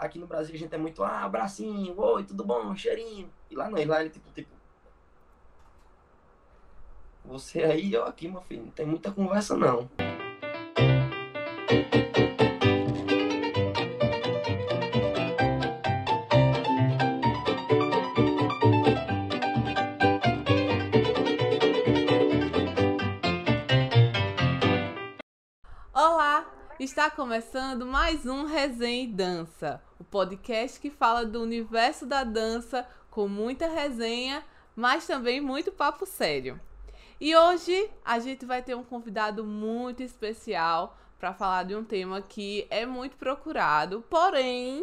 aqui no Brasil a gente é muito, ah, abracinho, oi, tudo bom, cheirinho. E lá não, lá ele tipo, tipo. Você aí, eu aqui, meu filho, não tem muita conversa não. Está começando mais um Resenha e Dança, o podcast que fala do universo da dança com muita resenha, mas também muito papo sério. E hoje a gente vai ter um convidado muito especial para falar de um tema que é muito procurado, porém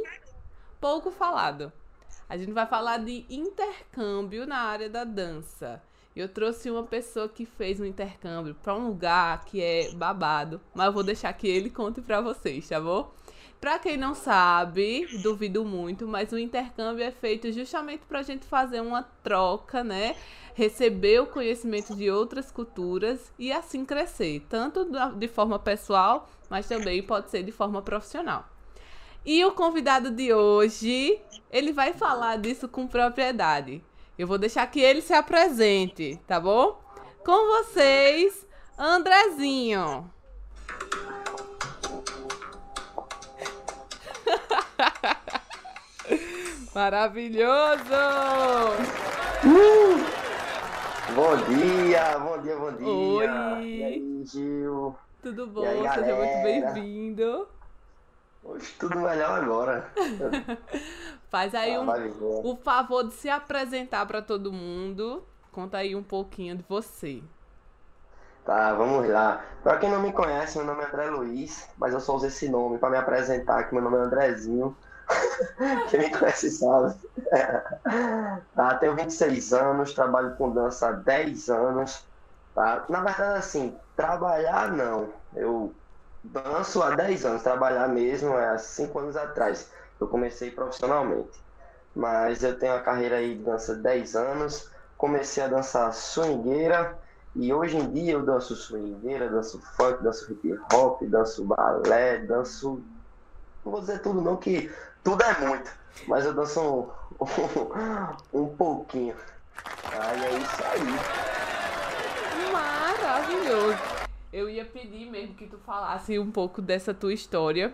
pouco falado. A gente vai falar de intercâmbio na área da dança. Eu trouxe uma pessoa que fez um intercâmbio para um lugar que é babado, mas eu vou deixar que ele conte para vocês, tá bom? Para quem não sabe, duvido muito, mas o intercâmbio é feito justamente para a gente fazer uma troca, né? Receber o conhecimento de outras culturas e assim crescer, tanto de forma pessoal, mas também pode ser de forma profissional. E o convidado de hoje, ele vai falar disso com propriedade. Eu vou deixar que ele se apresente, tá bom? Com vocês, Andrezinho. Maravilhoso! Uh! Bom dia, bom dia, bom dia. Oi. E aí, Gil? Tudo bom? Seja muito bem-vindo. Hoje tudo melhor agora. Faz aí Ah, um, o favor de se apresentar para todo mundo. Conta aí um pouquinho de você. Tá, vamos lá. Pra quem não me conhece, meu nome é André Luiz, mas eu só uso esse nome pra me apresentar, que meu nome é Andrezinho. Quem me conhece sabe. Tá, tenho 26 anos, trabalho com dança há 10 anos. Tá? Na verdade, assim, trabalhar não. Eu danço há 10 anos, trabalhar mesmo é há 5 anos atrás. Eu comecei profissionalmente. Mas eu tenho uma carreira aí de dança há 10 anos. Comecei a dançar swingueira. E hoje em dia eu danço swingueira, danço funk, danço hip hop, danço balé, danço. Não vou dizer tudo não, que tudo é muito. Mas eu danço um, um, pouquinho. Aí é isso aí. Maravilhoso. Eu ia pedir mesmo que tu falasse um pouco dessa tua história.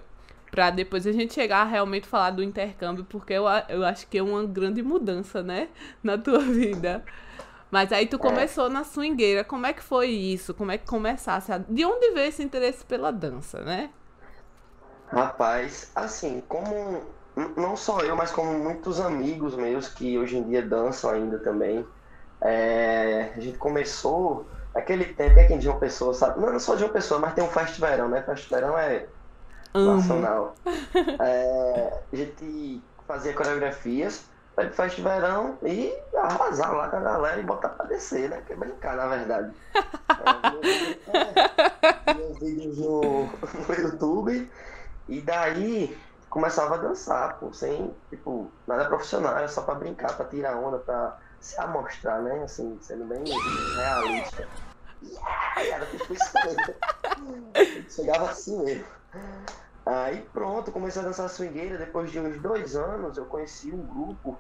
Pra depois a gente chegar a realmente falar do intercâmbio, porque eu, eu acho que é uma grande mudança, né? Na tua vida. Mas aí tu começou na swingueira. Como é que foi isso? Como é que começasse? A... De onde veio esse interesse pela dança, né? Rapaz, assim, como não só eu, mas como muitos amigos meus que hoje em dia dançam ainda também. é, a gente começou aquele tempo que aqui em João Pessoa, sabe? Não, não só de uma pessoa, mas tem um festivalão, né? Festivalão é Amo. nacional. É, a gente fazia coreografias para o festivalão e arrasar lá com a galera e botar pra descer, né? Que é brincar, na verdade. É, meus vídeos no, no YouTube e daí começava a dançar, pô, sem, tipo, nada profissional, era só pra brincar, pra tirar onda, pra se amostrar, né? Assim, sendo bem realista. Era tipo. Chegava assim mesmo. Aí pronto, comecei a dançar swingueira. Depois de uns dois anos, eu conheci um grupo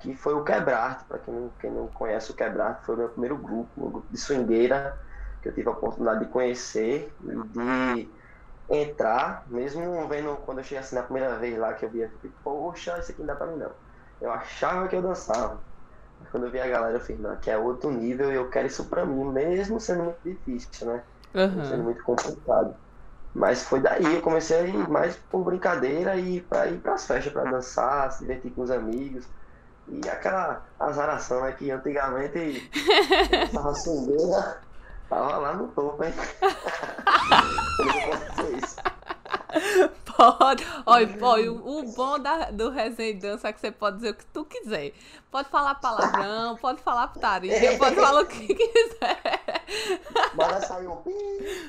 que foi o Quebrarte. Para quem não, quem não conhece o Quebrarte, foi o meu primeiro grupo, grupo de swingueira que eu tive a oportunidade de conhecer de entrar, mesmo vendo quando eu cheguei assim na primeira vez lá que eu via, eu fiquei, poxa, isso aqui não dá pra mim não. Eu achava que eu dançava. Mas quando eu vi a galera, eu fiz, não, que é outro nível e eu quero isso pra mim, mesmo sendo muito difícil, né? sendo Aham. muito complicado. Mas foi daí, eu comecei a ir mais por brincadeira e para ir pras festas, para dançar, se divertir com os amigos. E aquela azaração né, que antigamente tava sungueira, tava lá no topo, hein? Posso isso? Pode. Olha, olha, o o bom da, do resenha e dança é que você pode dizer o que tu quiser. Pode falar palavrão, pode falar putaria, pode falar o que quiser. Vai sair um pi,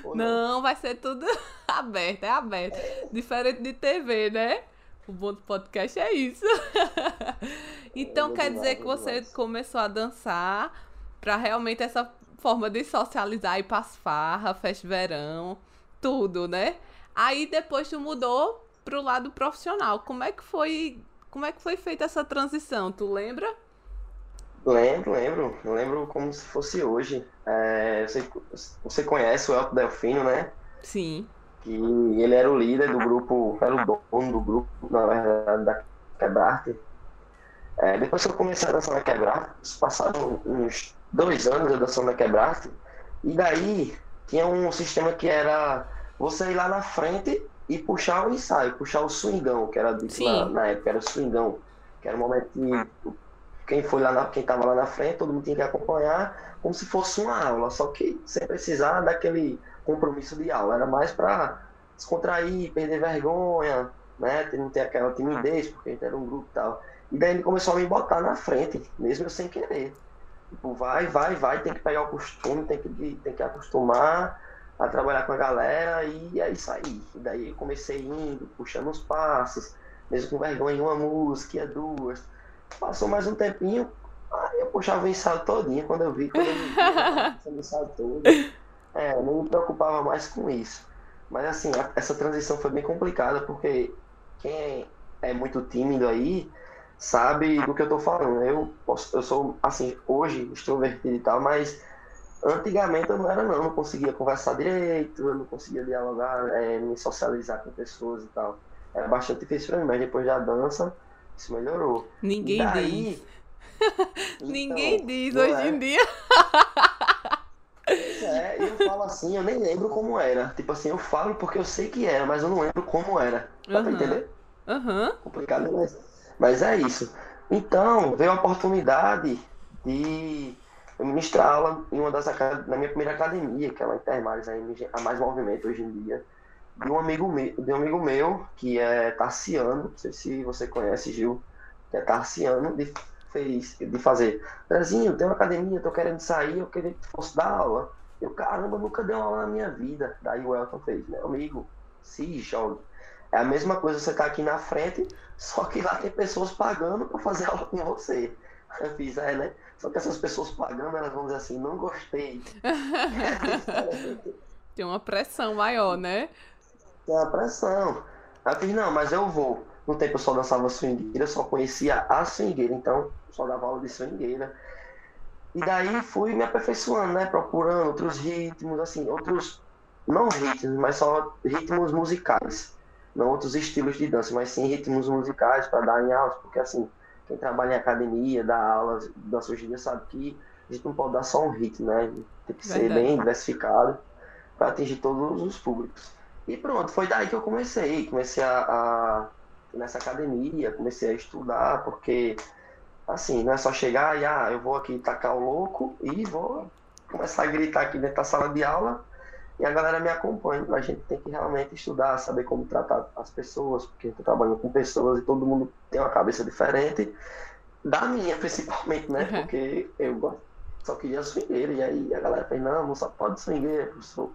ou Não, vai ser tudo aberto, é aberto. Diferente de TV, né? O bom do podcast é isso. Então É, quer dizer que você começou a dançar pra realmente essa forma de socializar e pras farra, festa de verão, tudo, né? Aí depois tu mudou pro lado profissional. Como é que foi, como é que foi feita essa transição? Tu lembra? Lembro, lembro. Eu lembro como se fosse hoje. É, você, você conhece o Elton Delfino, né? Sim. Que ele era o líder do grupo, era o dono do grupo, na verdade, da Quebrarte. É, depois que eu comecei a dançar na Quebrarte, passaram uns dois anos eu dançando na Quebrarte, e daí tinha um sistema que era você ir lá na frente e puxar o ensaio, puxar o swingão, que era dito na, na, época, era o swingão, que era o momento que quem foi lá na, quem estava lá na frente, todo mundo tinha que acompanhar como se fosse uma aula, só que sem precisar daquele compromisso de aula, era mais para descontrair, perder vergonha, né, não ter aquela timidez, porque a gente era um grupo e tal. E daí ele começou a me botar na frente, mesmo eu sem querer. Tipo, vai, vai, vai, tem que pegar o costume, tem que, tem que acostumar a trabalhar com a galera e é isso aí. E daí eu comecei indo, puxando os passos, mesmo com vergonha em uma música, duas. Passou mais um tempinho, aí eu puxava o ensaio todinho quando eu vi, quando eu vi, o ensaio todo. É, não me preocupava mais com isso. Mas assim, a, essa transição foi bem complicada, porque quem é muito tímido aí sabe do que eu tô falando. Eu, posso, eu sou, assim, hoje extrovertido e tal, mas antigamente eu não era não, eu não conseguia conversar direito, eu não conseguia dialogar, é, me socializar com pessoas e tal. Era bastante difícil pra mim, mas depois da dança, isso melhorou. Ninguém daí, diz. Então, Ninguém diz hoje é. em dia. É, eu falo assim, eu nem lembro como era. Tipo assim, eu falo porque eu sei que era, mas eu não lembro como era. Dá uhum. pra entender? Aham. Uhum. Complicado, mas, mas é isso. Então, veio a oportunidade de eu ministrar aula em uma das na minha primeira academia, que é lá em Termares, a mais movimento hoje em dia, de um amigo meu, de um amigo meu que é Tarciano, não sei se você conhece, Gil, que é Tarciano, de, fez, de fazer, Brasil, tem uma academia, tô querendo sair, eu queria que fosse dar aula. Eu, caramba, nunca dei aula na minha vida. Daí o Elton fez, meu amigo, se jogue. É a mesma coisa você tá aqui na frente, só que lá tem pessoas pagando para fazer aula com você. Eu fiz, é, né? Só que essas pessoas pagando, elas vão dizer assim, não gostei. tem uma pressão maior, né? Tem uma pressão. Aí eu fiz, não, mas eu vou. No tempo eu só dançava swingueira, só conhecia a swingueira, então só dava aula de swingueira. E daí fui me aperfeiçoando, né? Procurando outros ritmos, assim, outros. Não ritmos, mas só ritmos musicais. Não outros estilos de dança, mas sim ritmos musicais para dar em aulas, porque assim, quem trabalha em academia, dá aulas, dança hoje em dia, sabe que a gente não pode dar só um ritmo, né? Tem que ser Verdade. bem diversificado para atingir todos os públicos. E pronto, foi daí que eu comecei. Comecei a, a nessa academia, comecei a estudar, porque assim, não é só chegar e ah, eu vou aqui tacar o louco e vou começar a gritar aqui dentro da sala de aula e a galera me acompanha. A gente tem que realmente estudar, saber como tratar as pessoas, porque eu tô trabalhando com pessoas e todo mundo tem uma cabeça diferente, da minha principalmente, né? Uhum. Porque eu só queria swingueira, e aí a galera fez, não, não só pode swingueira, professor,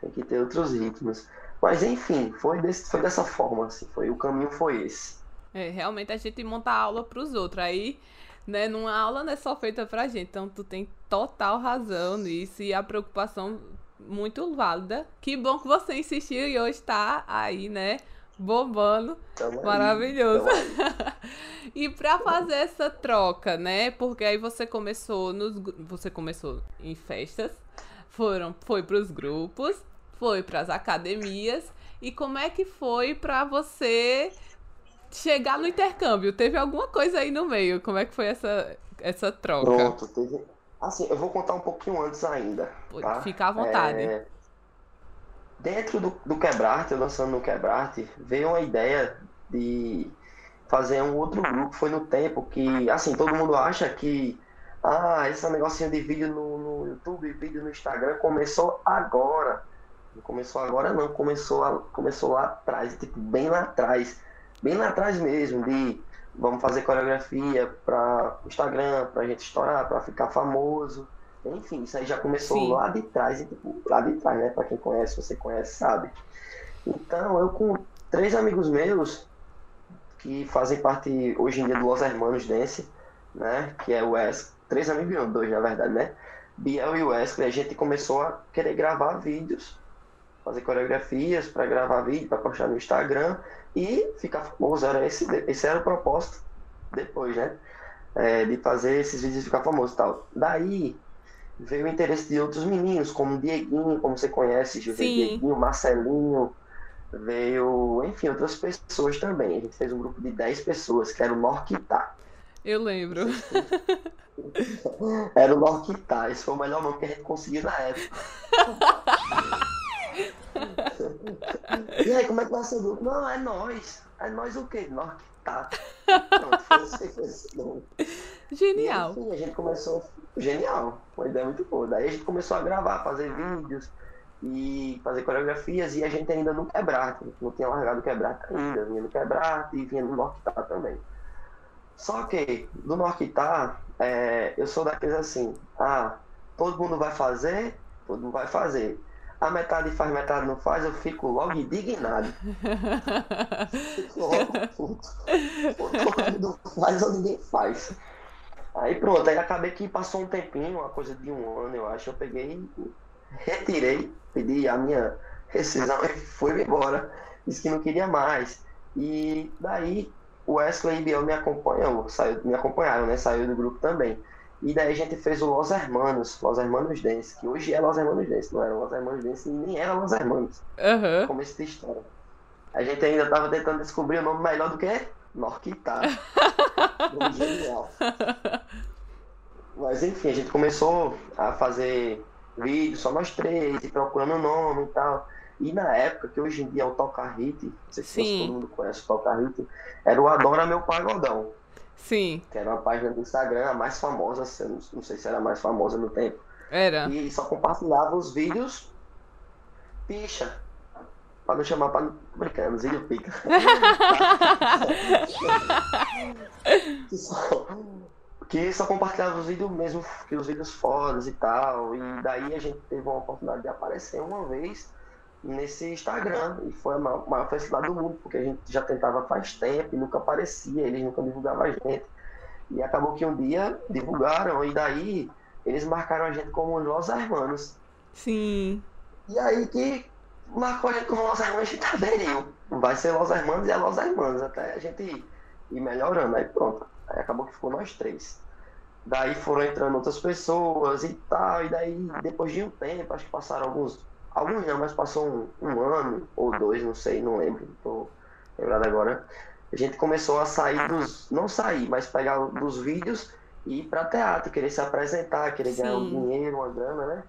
tem que ter outros ritmos. Mas enfim, foi, desse, foi dessa forma, assim, foi, o caminho foi esse. É, realmente a gente monta aula para os outros. Aí, né, numa aula não é só feita pra gente. Então tu tem total razão nisso e a preocupação muito válida. Que bom que você insistiu e hoje tá aí, né? Bombando. Tamo Maravilhoso. e para fazer essa troca, né? Porque aí você começou nos você começou em festas, foram foi para os grupos, foi para as academias e como é que foi para você chegar no intercâmbio? Teve alguma coisa aí no meio? Como é que foi essa essa troca? Pronto, teve Assim, eu vou contar um pouquinho antes ainda. Tá? Fica à vontade. É... Dentro do, do Quebrarte, lançando no Quebrarte, veio uma ideia de fazer um outro grupo. Foi no tempo que, assim, todo mundo acha que ah, esse negocinho de vídeo no, no YouTube, vídeo no Instagram começou agora. Não começou agora não, começou, a, começou lá atrás, tipo, bem lá atrás. Bem lá atrás mesmo, de vamos fazer coreografia para o Instagram, para a gente estourar, para ficar famoso. Enfim, isso aí já começou Sim. lá de trás, e, tipo, lá de trás, né? Para quem conhece, você conhece, sabe. Então, eu com três amigos meus, que fazem parte hoje em dia do Los Hermanos Dance, né? Que é o Wes, três amigos meus, dois na verdade, né? Biel e Wesley, a gente começou a querer gravar vídeos fazer coreografias para gravar vídeo, para postar no Instagram e ficar famoso. Era esse, esse era o propósito depois, né? É, de fazer esses vídeos ficar famoso e tal. Daí veio o interesse de outros meninos, como Dieguinho, como você conhece, Sim. Dieguinho, Marcelinho, veio, enfim, outras pessoas também. A gente fez um grupo de 10 pessoas, que era o Norquitá. Eu lembro. Era o Norquitá, esse foi o melhor nome que a gente conseguiu na época. e aí, como é que vai ser o grupo? Não, é nós. É nós o quê? Norquitá. Pronto, foi esse, foi esse nome. Genial. E, enfim, a gente começou. Genial, uma ideia muito boa. Daí a gente começou a gravar, fazer vídeos e fazer coreografias e a gente ainda no quebrar, não tinha largado o quebrar ainda, vinha no quebrar e vinha no Norquitá também. Só que do Norquitá, é, eu sou daqueles assim, ah, todo mundo vai fazer, todo mundo vai fazer. A metade faz, metade não faz, eu fico logo indignado. fico logo puto. Todo mundo faz ou ninguém faz. Aí pronto, aí acabei que passou um tempinho, uma coisa de um ano, eu acho, eu peguei, retirei, pedi a minha rescisão e fui embora. Disse que não queria mais. E daí o Wesley e Biel me acompanham, saiu, me acompanharam, né? Saiu do grupo também. E daí a gente fez o Los Hermanos, Los Hermanos Dance, que hoje é Los Hermanos Dance, não era Los Hermanos Dance, nem era Los Hermanos. Uhum. Como esse história. A gente ainda estava tentando descobrir o nome melhor do que Norquitá. nome genial. Mas enfim, a gente começou a fazer vídeos, só nós três, e procurando o nome e tal. E na época, que hoje em dia é o Toca Hit, não sei se todo mundo conhece o Toca Hit, era o Adora Meu Pagodão. Sim. Que era uma página do Instagram, a mais famosa, não sei se era a mais famosa no tempo. Era. E só compartilhava os vídeos picha. Pra não chamar pra. Brincando, Zílio Pica. que, só, que só compartilhava os vídeos mesmo, que os vídeos fodas e tal. E daí a gente teve uma oportunidade de aparecer uma vez nesse Instagram. E foi a maior, maior felicidade do mundo, porque a gente já tentava faz tempo e nunca aparecia, eles nunca divulgavam a gente. E acabou que um dia divulgaram, e daí eles marcaram a gente como Los Hermanos. Sim. E aí que marcou a gente como Los Hermanos, a gente aderiu. Vai ser Los Hermanos e é Los Hermanos, até a gente ir melhorando. Aí pronto. Aí acabou que ficou nós três. Daí foram entrando outras pessoas e tal, e daí depois de um tempo, acho que passaram alguns Alguns não, mas passou um, um ano ou dois, não sei, não lembro, tô lembrado agora. A gente começou a sair dos. Não sair, mas pegar dos vídeos e ir para teatro, querer se apresentar, querer Sim. ganhar um dinheiro, uma grana, né?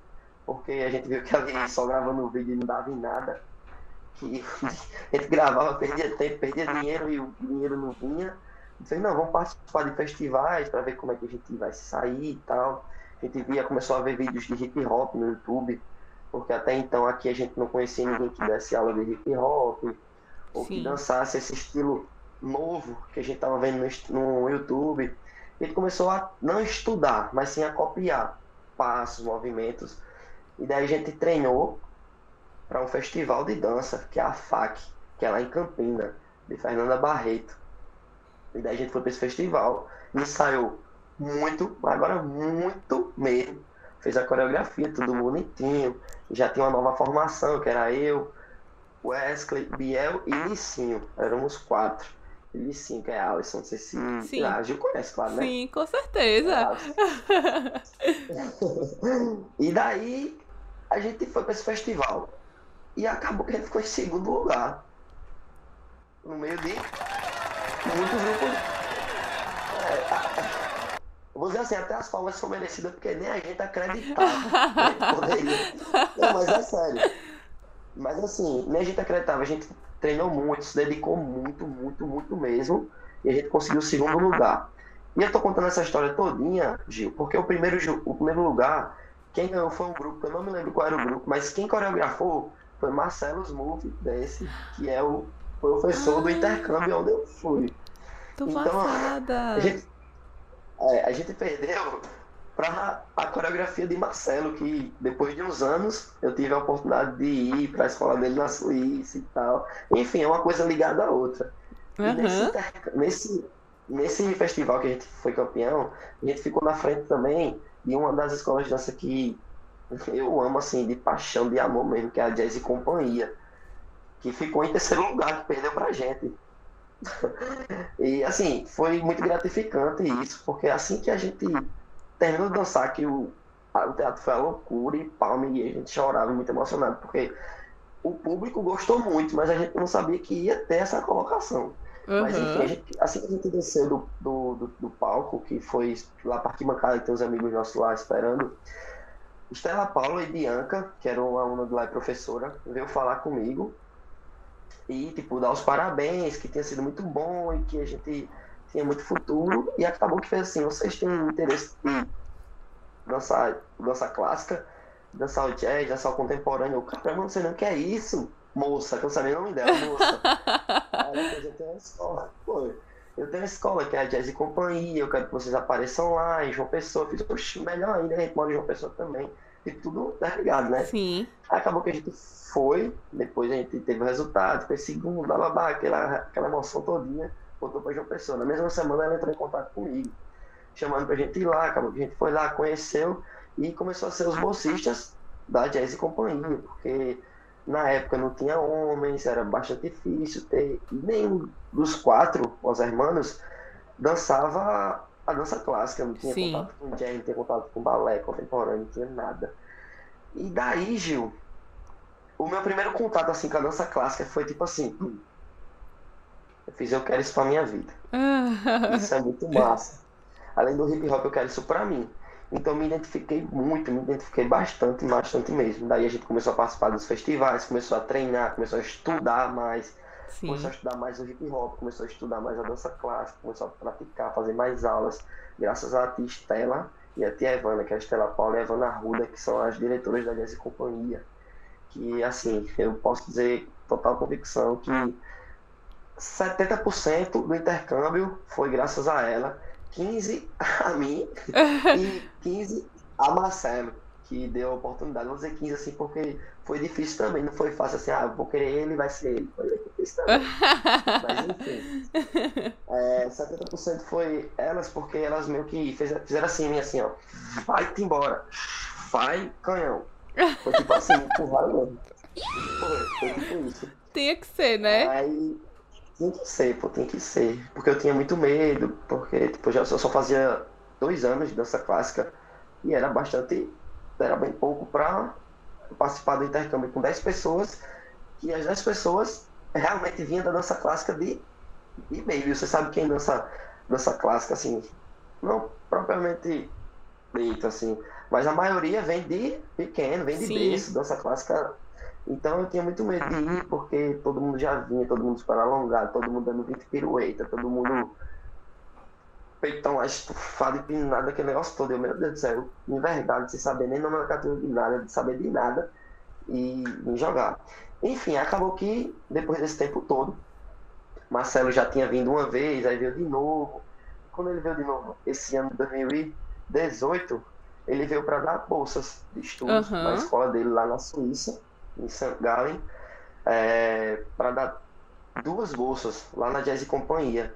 Porque a gente viu que ali só gravando o vídeo não dava em nada. Que a gente gravava, perdia tempo, perdia dinheiro e o dinheiro não vinha. Então, não, vamos participar de festivais para ver como é que a gente vai sair e tal. A gente via, começou a ver vídeos de hip hop no YouTube porque até então aqui a gente não conhecia ninguém que desse aula de hip hop ou Sim. que dançasse esse estilo novo que a gente estava vendo no, no YouTube. Ele começou a não estudar, mas sim a copiar passos, movimentos. E daí a gente treinou para um festival de dança, que é a FAC, que é lá em Campina, de Fernanda Barreto. E daí a gente foi para esse festival, ensaiou muito, agora muito mesmo fez a coreografia, tudo bonitinho. Já tinha uma nova formação, que era eu, Wesley, Biel e Licinho. Éramos quatro. E Licinho, que é Alisson, não sei se. Sim. Ah, a Gil conhece, claro, né? Sim, com certeza. e daí a gente foi para esse festival. E acabou que a gente ficou em segundo lugar. No meio de muitos grupos. Vou dizer assim, até as palmas são merecidas porque nem a gente acreditava. poderia. Não, mas é sério. Mas assim, nem a gente acreditava. A gente treinou muito, se dedicou muito, muito, muito mesmo. E a gente conseguiu o segundo lugar. E eu tô contando essa história todinha, Gil, porque o primeiro, o primeiro lugar, quem ganhou foi um grupo, eu não me lembro qual era o grupo, mas quem coreografou foi Marcelo Smooth, desse, que é o professor do intercâmbio onde eu fui. Tô então, passada. A gente, é, a gente perdeu para a coreografia de Marcelo, que depois de uns anos eu tive a oportunidade de ir para a escola dele na Suíça e tal. Enfim, é uma coisa ligada à outra. Uhum. Nesse, nesse, nesse festival que a gente foi campeão, a gente ficou na frente também de uma das escolas de dança que eu amo assim, de paixão, de amor mesmo, que é a Jazz e Companhia, que ficou em terceiro lugar, que perdeu pra gente. E assim, foi muito gratificante isso, porque assim que a gente terminou de dançar, que o, o teatro foi a loucura e palme, e a gente chorava muito emocionado, porque o público gostou muito, mas a gente não sabia que ia ter essa colocação. Uhum. Mas enfim, gente, assim que a gente desceu do, do, do, do palco, que foi lá para Arquibancada, que tem uns amigos nossos lá esperando, Estela Paula e Bianca, que eram aluna de lá e professora, veio falar comigo e, tipo, dar os parabéns, que tinha sido muito bom e que a gente tinha muito futuro. E acabou que fez assim: vocês têm interesse em dançar, dançar clássica, dançar o jazz, dançar o contemporâneo? O cara, não sei não que é isso, moça, que eu sabia o nome dela, moça. Aí eu tenho uma escola, pô. Eu tenho uma escola que é a Jazz e Companhia, eu quero que vocês apareçam lá em João Pessoa. Eu fiz, melhor ainda, a gente mora em João Pessoa também. E tudo tá ligado, né? Sim. Acabou que a gente foi, depois a gente teve o resultado, foi segundo, blá, blá, blá, aquela, aquela emoção todinha, voltou pra João Pessoa. Na mesma semana ela entrou em contato comigo, chamando pra gente ir lá, acabou que a gente foi lá, conheceu e começou a ser os bolsistas da Jazz e Companhia, porque na época não tinha homens, era bastante difícil ter. nenhum dos quatro, os irmãos, dançava a dança clássica, não tinha Sim. contato com jazz, não tinha contato com balé contemporâneo, não tinha nada. E daí, Gil, o meu primeiro contato assim com a dança clássica foi tipo assim, hum, eu fiz eu quero isso pra minha vida. isso é muito massa. Além do hip hop, eu quero isso pra mim. Então me identifiquei muito, me identifiquei bastante, bastante mesmo. Daí a gente começou a participar dos festivais, começou a treinar, começou a estudar mais, Sim. começou a estudar mais o hip hop, começou a estudar mais a dança clássica, começou a praticar, fazer mais aulas, graças à tia Estela e a tia Evana, que é a Estela Paula e a Evana Arruda, que são as diretoras da Jazz Companhia. Que assim, eu posso dizer total convicção que 70% do intercâmbio foi graças a ela 15 a mim e 15 a Marcelo, que deu a oportunidade. Vou dizer 15 assim porque foi difícil também, não foi fácil assim, ah, vou querer ele, vai ser ele. Foi difícil também. Mas enfim. É, 70% foi elas porque elas meio que fizeram assim, assim, ó. Vai-te embora. Vai, canhão. Foi tipo assim, empurraram mesmo. Foi, foi tipo isso. Tinha que ser, né? Aí tem que ser, pô, tem que ser. Porque eu tinha muito medo, porque tipo, eu só fazia dois anos de dança clássica e era bastante, era bem pouco para participar do intercâmbio com 10 pessoas, e as 10 pessoas realmente vinham da dança clássica de, de meio. Você sabe quem dança, dança clássica, assim, não propriamente dito, assim, mas a maioria vem de pequeno, vem de Sim. berço, dança clássica então eu tinha muito medo de ir, porque todo mundo já vinha, todo mundo super alongado, todo mundo dando 20 pirueta, todo mundo peitão lá estufado, empinado, aquele negócio todo. Eu, meu Deus do céu, envergado, sem saber nem nomenclatura de nada, de saber de nada, e me jogar. Enfim, acabou que, depois desse tempo todo, Marcelo já tinha vindo uma vez, aí veio de novo. Quando ele veio de novo, esse ano de 2018, ele veio para dar bolsas de estudos uhum. na escola dele lá na Suíça em St. Gallen, é, para dar duas bolsas lá na Jazz Companhia.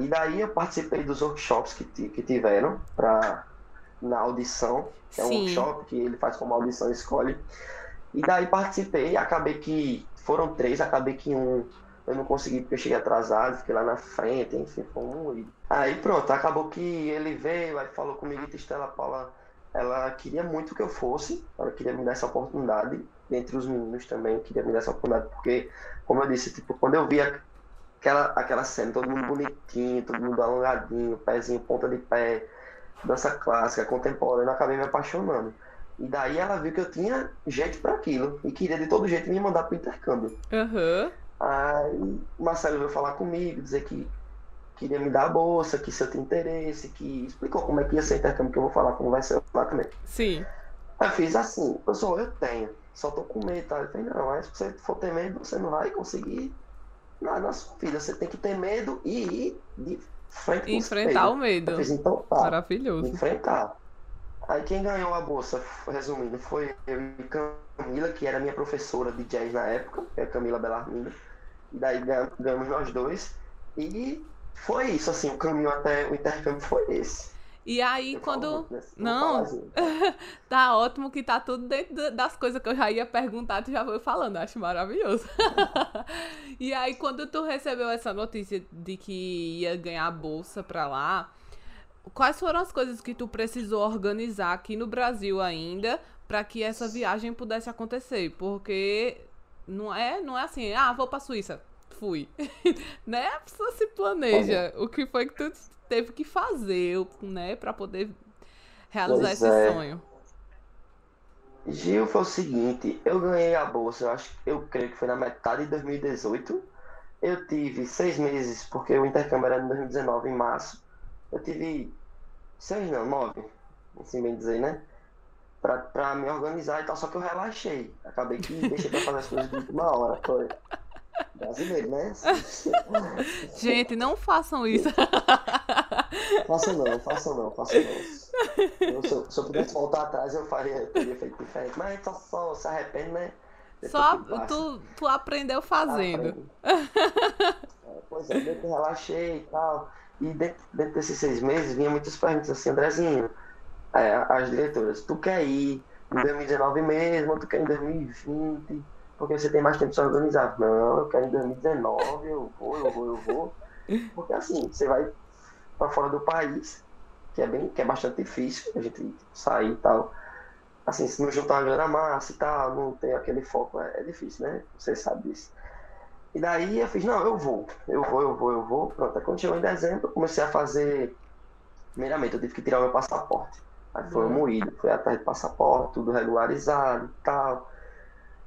E daí eu participei dos workshops que, que tiveram para na audição, que é um Sim. workshop que ele faz como audição escolhe. E daí participei, acabei que foram três, acabei que um eu não consegui porque eu cheguei atrasado, fiquei lá na frente, enfim, foi um. Aí pronto, acabou que ele veio, aí falou comigo e Estela Paula, ela queria muito que eu fosse, ela queria me dar essa oportunidade entre os meninos também, queria me dar essa oportunidade, porque, como eu disse, tipo, quando eu via aquela, aquela cena, todo mundo bonitinho, todo mundo alongadinho, pezinho, ponta de pé, dança clássica, contemporânea, eu acabei me apaixonando. E daí ela viu que eu tinha jeito para aquilo e queria de todo jeito me mandar pro intercâmbio. Uhum. Aí o Marcelo veio falar comigo, dizer que queria me dar a bolsa, que se eu tinha interesse, que explicou como é que ia ser o intercâmbio, que eu vou falar como vai ser lá também. Sim. Aí eu fiz assim, pessoal, eu tenho só tô com medo, tá? Eu falei, não, mas se você for ter medo, você não vai conseguir na sua vida. Você tem que ter medo e ir de frente com Enfrentar o medo. Fiz, então, tá, Maravilhoso. Enfrentar. Aí quem ganhou a bolsa, resumindo, foi eu e Camila, que era minha professora de jazz na época, que é Camila Belarmino. E daí ganhamos nós dois. E foi isso, assim, o caminho até o intercâmbio foi esse. E aí, eu quando. Não, tá ótimo que tá tudo dentro das coisas que eu já ia perguntar, tu já foi falando, acho maravilhoso. e aí, quando tu recebeu essa notícia de que ia ganhar a bolsa pra lá, quais foram as coisas que tu precisou organizar aqui no Brasil ainda para que essa viagem pudesse acontecer? Porque não é, não é assim, ah, vou pra Suíça, fui. né? A pessoa se planeja. O que foi que tu teve que fazer, né, para poder realizar pois esse é. sonho? Gil, foi o seguinte, eu ganhei a bolsa, eu acho, eu creio que foi na metade de 2018. Eu tive seis meses, porque o intercâmbio era em 2019, em março. Eu tive seis, não, nove, assim bem dizer, né? Pra, pra me organizar e tal, só que eu relaxei. Acabei que deixei pra fazer as coisas de última hora. Foi. Brasileiro, né? Gente, não façam isso. Façam não, façam não, façam não. Eu, se, eu, se, eu, pudesse voltar atrás, eu faria, eu teria feito diferente. Mas só, só se arrepende, né? só tu, tu aprendeu fazendo. É, pois é, eu relaxei e tal. E dentro, dentro desses seis meses vinha muitas perguntas assim, Andrezinho, é, as diretoras, tu quer ir em 2019 mesmo, tu quer ir em 2020? porque você tem mais tempo de se organizar. Não, eu quero em 2019, eu vou, eu vou, eu vou. Porque assim, você vai para fora do país, que é bem, que é bastante difícil a gente sair e tal. Assim, se não juntar uma grana massa e tal, não tem aquele foco, é, é difícil, né? Você sabe disso. E daí eu fiz, não, eu vou, eu vou, eu vou, eu vou. Pronto, aí quando chegou em dezembro, eu comecei a fazer. Primeiramente, eu tive que tirar o meu passaporte. Aí foi uhum. moído, foi atrás de passaporte, tudo regularizado e tal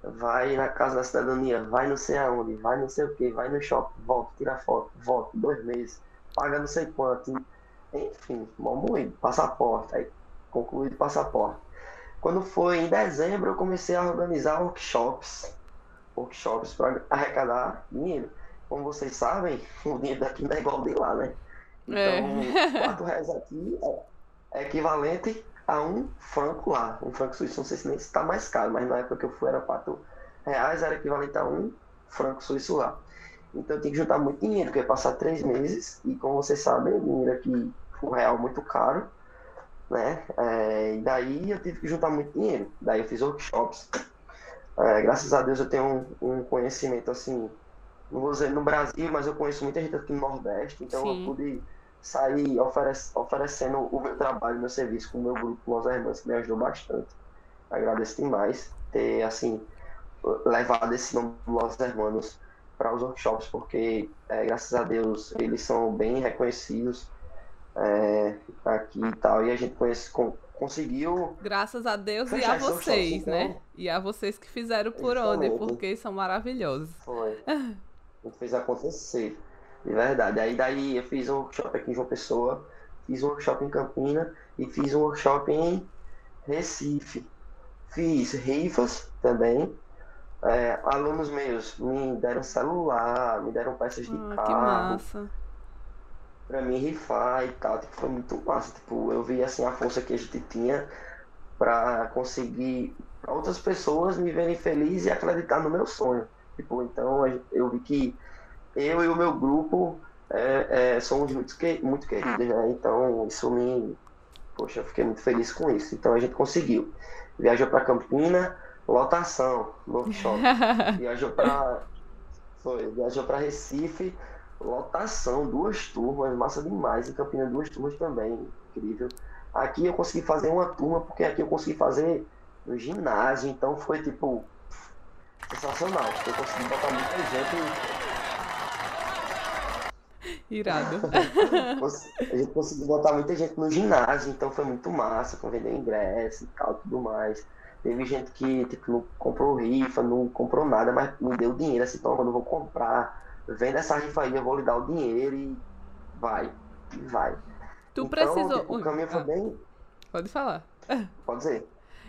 vai na casa da cidadania, vai não sei aonde, vai não sei o que, vai no shopping, volta, tira foto, volta, dois meses, paga não sei quanto, enfim, mal moído, passaporte, aí concluído o passaporte. Quando foi em dezembro, eu comecei a organizar workshops, workshops para arrecadar dinheiro. Como vocês sabem, o dinheiro daqui não é igual de lá, né? É. Então, é. 4 reais aqui é equivalente a um franco lá, um franco suíço. Não sei se nem está mais caro, mas na época que eu fui era 4 reais, era equivalente a um franco suíço lá. Então tinha que juntar muito dinheiro, porque ia passar três meses, e como vocês sabem, o dinheiro aqui, o real muito caro, né? É, e daí eu tive que juntar muito dinheiro. Daí eu fiz workshops. É, graças a Deus eu tenho um, um, conhecimento assim, não vou dizer no Brasil, mas eu conheço muita gente aqui no Nordeste, então Sim. eu pude sair oferec oferecendo o meu trabalho, meu serviço com o meu grupo Los Hermanos, que me ajudou bastante. Agradeço demais ter, assim, levado esse nome Los Hermanos para os workshops, porque, é, graças a Deus, eles são bem reconhecidos é, aqui e tal, e a gente conhece, com, conseguiu... Graças a Deus e a vocês, então, né? E a vocês que fizeram por onde, porque são maravilhosos. Foi. A gente fez acontecer. De verdade. Aí daí eu fiz um workshop aqui em João Pessoa, fiz um workshop em Campina e fiz um workshop em Recife. Fiz rifas também. É, alunos meus me deram celular, me deram peças de ah, carro. Que massa. Pra mim rifar e tal. Tipo, foi muito massa. Tipo, eu vi assim a força que a gente tinha para conseguir pra outras pessoas me verem feliz e acreditar no meu sonho. Tipo, então eu vi que eu e o meu grupo é, é, somos muito, muito queridos, né? Então isso me. Poxa, eu fiquei muito feliz com isso. Então a gente conseguiu. Viajou para Campina, lotação, workshop. Viajou para. Foi, viajou para Recife, lotação, duas turmas, massa demais. Em Campina, duas turmas também, incrível. Aqui eu consegui fazer uma turma, porque aqui eu consegui fazer no ginásio, então foi tipo sensacional. Eu consegui botar muita gente Irado. a gente conseguiu botar muita gente no ginásio, então foi muito massa, com vender ingresso e tal, tudo mais. Teve gente que tipo, não comprou rifa, não comprou nada, mas me deu dinheiro, assim, então quando eu vou comprar, venda essa rifa aí, eu vou lhe dar o dinheiro e vai, e vai. Tu então, precisou. Tipo, o caminho foi ah, bem. Pode falar. Pode dizer.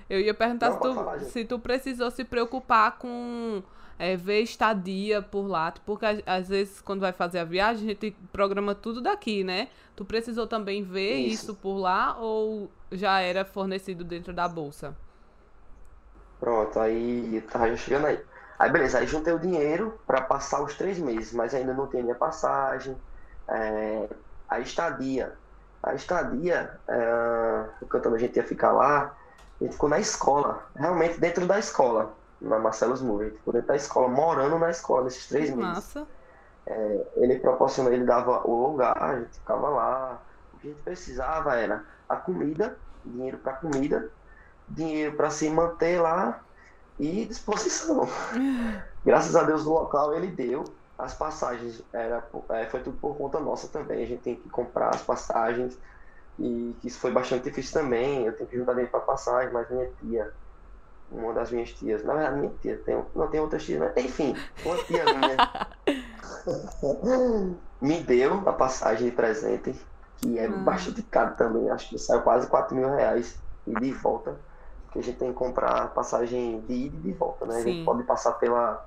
Eu ia perguntar não, se, tu, falar, se tu precisou se preocupar com é, ver estadia por lá, porque às vezes quando vai fazer a viagem a gente programa tudo daqui, né? Tu precisou também ver isso, isso por lá ou já era fornecido dentro da bolsa? Pronto, aí tava já chegando aí. Aí beleza, aí juntei o dinheiro para passar os três meses, mas ainda não tinha minha passagem, é, a estadia. a estadia, é, o cantando a gente ia ficar lá, a gente ficou na escola, realmente dentro da escola, na Marcelos Movie, ficou dentro da escola, morando na escola nesses três Que meses. massa. É, ele proporcionou, ele dava o lugar, a gente ficava lá. O que a gente precisava era a comida, dinheiro para comida, dinheiro para se manter lá e disposição. Graças a Deus o local ele deu. As passagens era, é, foi tudo por conta nossa também. A gente tem que comprar as passagens e isso foi bastante difícil também. Eu tenho que juntar dinheiro para passagem, mas minha tia, uma das minhas tias, na verdade minha tia, tem, não tem outras tias, mas enfim, uma tia minha me deu a passagem de presente, que é Hum. bastante caro também, acho que saiu quase 4 mil reais e de volta. Porque a gente tem que comprar passagem de ida e de volta, né? A Sim. gente pode passar pela.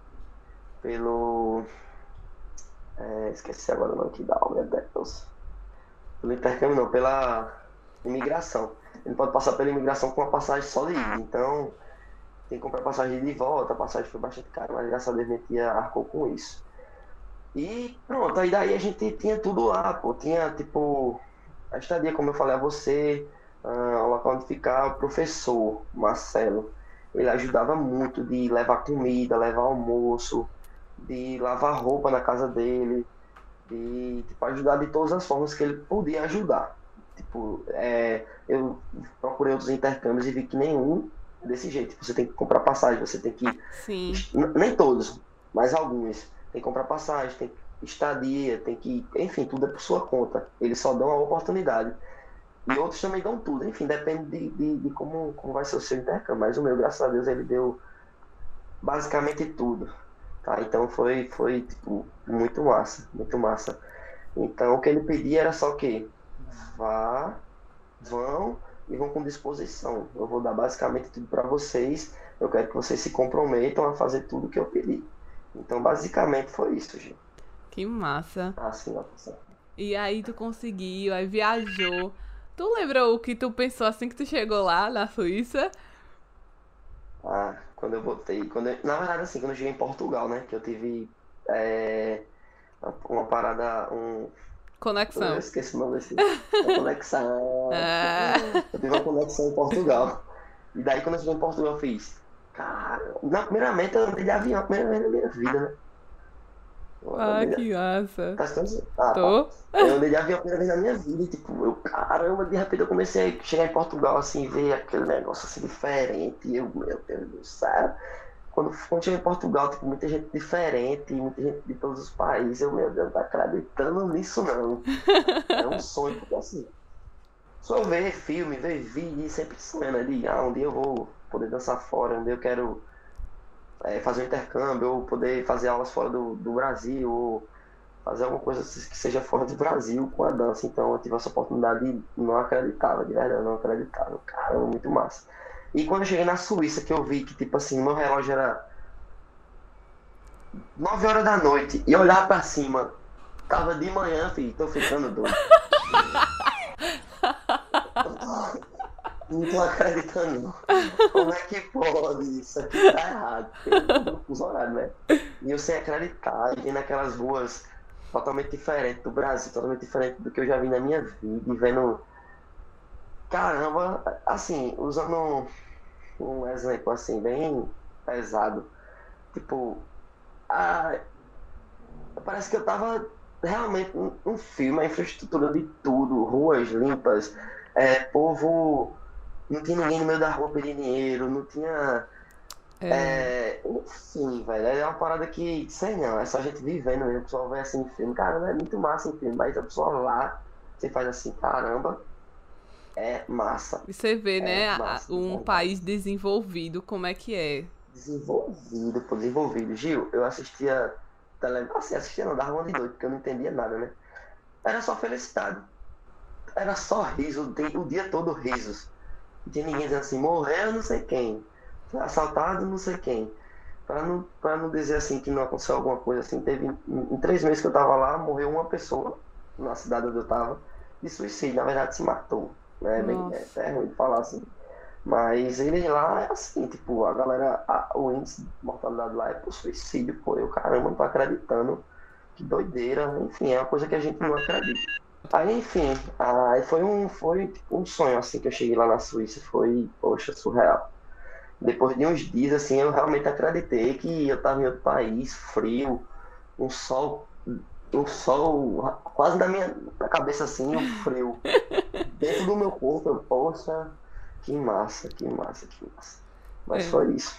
pelo. é, esqueci agora o nome que dá, meu Deus. Pelo intercâmbio não, pela imigração. Ele pode passar pela imigração com uma passagem só de ida. Então, tem que comprar passagem de volta, a passagem foi bastante cara, mas graças a Deus minha tia arcou com isso. E pronto, aí daí a gente tinha tudo lá, pô. Tinha tipo a estadia, como eu falei a você, ah, o local onde ficar, o professor Marcelo. Ele ajudava muito de levar comida, levar almoço, de lavar roupa na casa dele, de tipo, ajudar de todas as formas que ele podia ajudar. Tipo, é, eu procurei outros intercâmbios e vi que nenhum é desse jeito. Você tem que comprar passagem, você tem que Sim. Nem todos, mas alguns. Tem que comprar passagem, tem que estadia, tem que. Enfim, tudo é por sua conta. Eles só dão a oportunidade. E outros também dão tudo. Enfim, depende de, de, de como, como vai ser o seu intercâmbio. Mas o meu, graças a Deus, ele deu basicamente tudo. Tá? Então foi, foi tipo, muito massa. Muito massa. Então o que ele pedia era só que vá, vão e vão com disposição. Eu vou dar basicamente tudo para vocês. Eu quero que vocês se comprometam a fazer tudo que eu pedi. Então, basicamente foi isso, gente. Que massa. Assim, ó, pessoal. E aí tu conseguiu, aí viajou. Tu lembra o que tu pensou assim que tu chegou lá na Suíça? Ah, quando eu botei. Quando eu- na verdade, assim, quando eu cheguei em Portugal, né? Que eu tive é, uma parada. Um, Conexão. eu esqueci o nome desse. Uma conexão. Ah. Eu tive uma conexão em Portugal. E daí, quando eu cheguei em Portugal, eu fiz. Cara, na, primeiramente eu andei de avião, a primeira vez na minha vida, né? Ah, que massa. Tá escutando? Ah, tá. Tô. Eu andei de avião a primeira vez na minha vida e, tipo, eu, caramba, de repente eu comecei a chegar em Portugal, assim, ver aquele negócio assim diferente. E eu, meu Deus do céu. Quando, quando cheguei em Portugal, tipo, muita gente diferente, muita gente de todos os países. Eu, meu Deus, não tô acreditando nisso, não. É um sonho, porque assim, só ver filme, ver vídeo, sempre sonhando ali, ah, um dia eu vou poder dançar fora, um dia eu quero é, fazer um intercâmbio, ou poder fazer aulas fora do, do Brasil, ou fazer alguma coisa que seja fora do Brasil com a dança. Então eu tive essa oportunidade e não acreditava, de verdade, não acreditava. Caramba, muito massa. E quando eu cheguei na Suíça, que eu vi que, tipo assim, meu relógio era 9 horas da noite, e eu olhava pra cima, tava de manhã, filho, tô ficando doido. Não tô acreditando. Como é que pode? Isso aqui tá errado. Os horários, né? E eu sem acreditar, e vendo aquelas ruas totalmente diferentes do Brasil, totalmente diferente do que eu já vi na minha vida, vendo. Caramba, assim, usando um, exemplo assim, bem pesado. Tipo, a... parece que eu tava realmente um filme, a infraestrutura de tudo, ruas limpas, é, povo. Não tinha ninguém no meio da rua pedindo dinheiro, não tinha. É. É, enfim, velho, é uma parada que, sei não, é só a gente vivendo mesmo, o pessoal vai assim em filme, caramba, é muito massa em filme, mas a pessoa lá, você faz assim, caramba, é massa, E você vê, É, né, massa, um país desenvolvido, como é que é. desenvolvido, pô, desenvolvido. Gil, eu assistia televisão, assim, assistia não, dava uma de noite, porque eu não entendia nada, né? Era só felicidade, era só riso, o dia todo risos. Tinha ninguém dizendo assim, morreu não sei quem, foi assaltado não sei quem. Pra não, pra não dizer assim que não aconteceu alguma coisa assim, teve em, três meses que eu tava lá, morreu uma pessoa na cidade onde eu tava de suicídio, na verdade se matou. Né? Bem, Nossa. é, é ruim de falar assim. Mas ele lá é assim, tipo, a galera, a- o índice de mortalidade lá é por suicídio, pô. Eu, caramba, não tô acreditando. Que doideira. Enfim, é uma coisa que a gente não acredita. Aí, enfim, aí foi um, foi um sonho, assim, que eu cheguei lá na Suíça, foi, poxa, surreal. Depois de uns dias, assim, eu realmente acreditei que eu estava em outro país, frio, um sol, um sol quase na minha na cabeça, assim, um frio. Dentro do meu corpo, eu, poxa, que massa, que massa, que massa. Mas é. foi isso.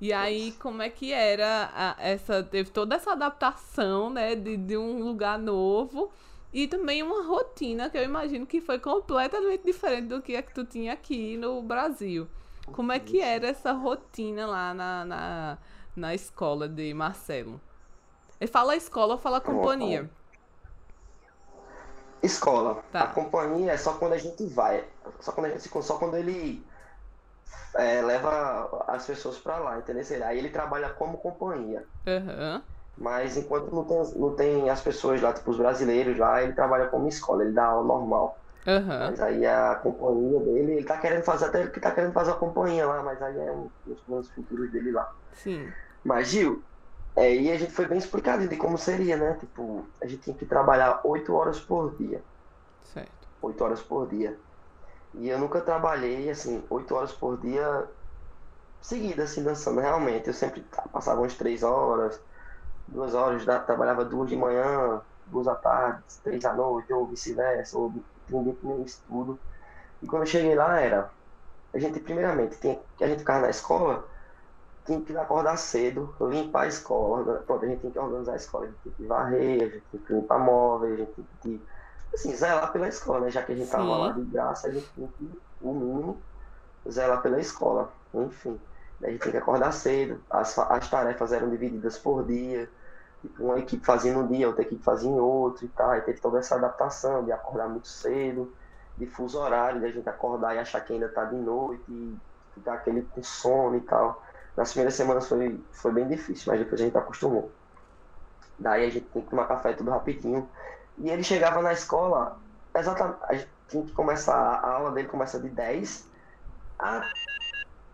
E aí, como é que era a, essa. Teve toda essa adaptação, né? De, de um lugar novo. E também uma rotina que eu imagino que foi completamente diferente do que a que tu tinha aqui no Brasil. Como é que era essa rotina lá na, na, na escola de Marcelo? Ele fala escola ou fala companhia? Escola. Tá. A companhia é só quando a gente vai. Só quando a gente só quando ele é, leva as pessoas para lá, entendeu? Aí ele trabalha como companhia. Uhum. Mas enquanto não tem, não tem as pessoas lá, tipo os brasileiros lá, ele trabalha como escola, ele dá aula normal. Uhum. Mas aí a companhia dele, ele tá querendo fazer, até que tá querendo fazer a companhia lá, mas aí é um dos planos futuros dele lá. Sim. Mas, Gil, é, e a gente foi bem explicado de como seria, né? Tipo, a gente tinha que trabalhar 8 horas por dia. Certo. 8 horas por dia. E eu nunca trabalhei, assim, 8 horas por dia seguidas, assim, dançando, realmente. Eu sempre passava umas 3 horas, 2 horas, trabalhava duas de manhã, duas à tarde, três à noite, ou vice-versa, ou ninguém tinha estudo. E quando eu cheguei lá era, a gente primeiramente, tinha, a gente ficava na escola, tinha que acordar cedo, limpar a escola, pronto, a gente tem que organizar a escola, a gente tem que varrer, a gente tem que limpar móveis, a gente tem que assim, zelar pela escola, né? Já que a gente Sim. tava lá de graça, a gente tem que, o mínimo, zelar pela escola. Enfim, a gente tem que acordar cedo, as, as tarefas eram divididas por dia, uma equipe fazia um dia, outra equipe fazia em outro e tal, e teve toda essa adaptação de acordar muito cedo, de fuso horário, de a gente acordar e achar que ainda tá de noite, e ficar aquele com sono e tal. Nas primeiras semanas foi, foi bem difícil, mas depois a gente acostumou. Daí a gente tem que tomar café tudo rapidinho. E ele chegava na escola, exatamente, a gente tinha que começar, a aula dele começa de 10 a.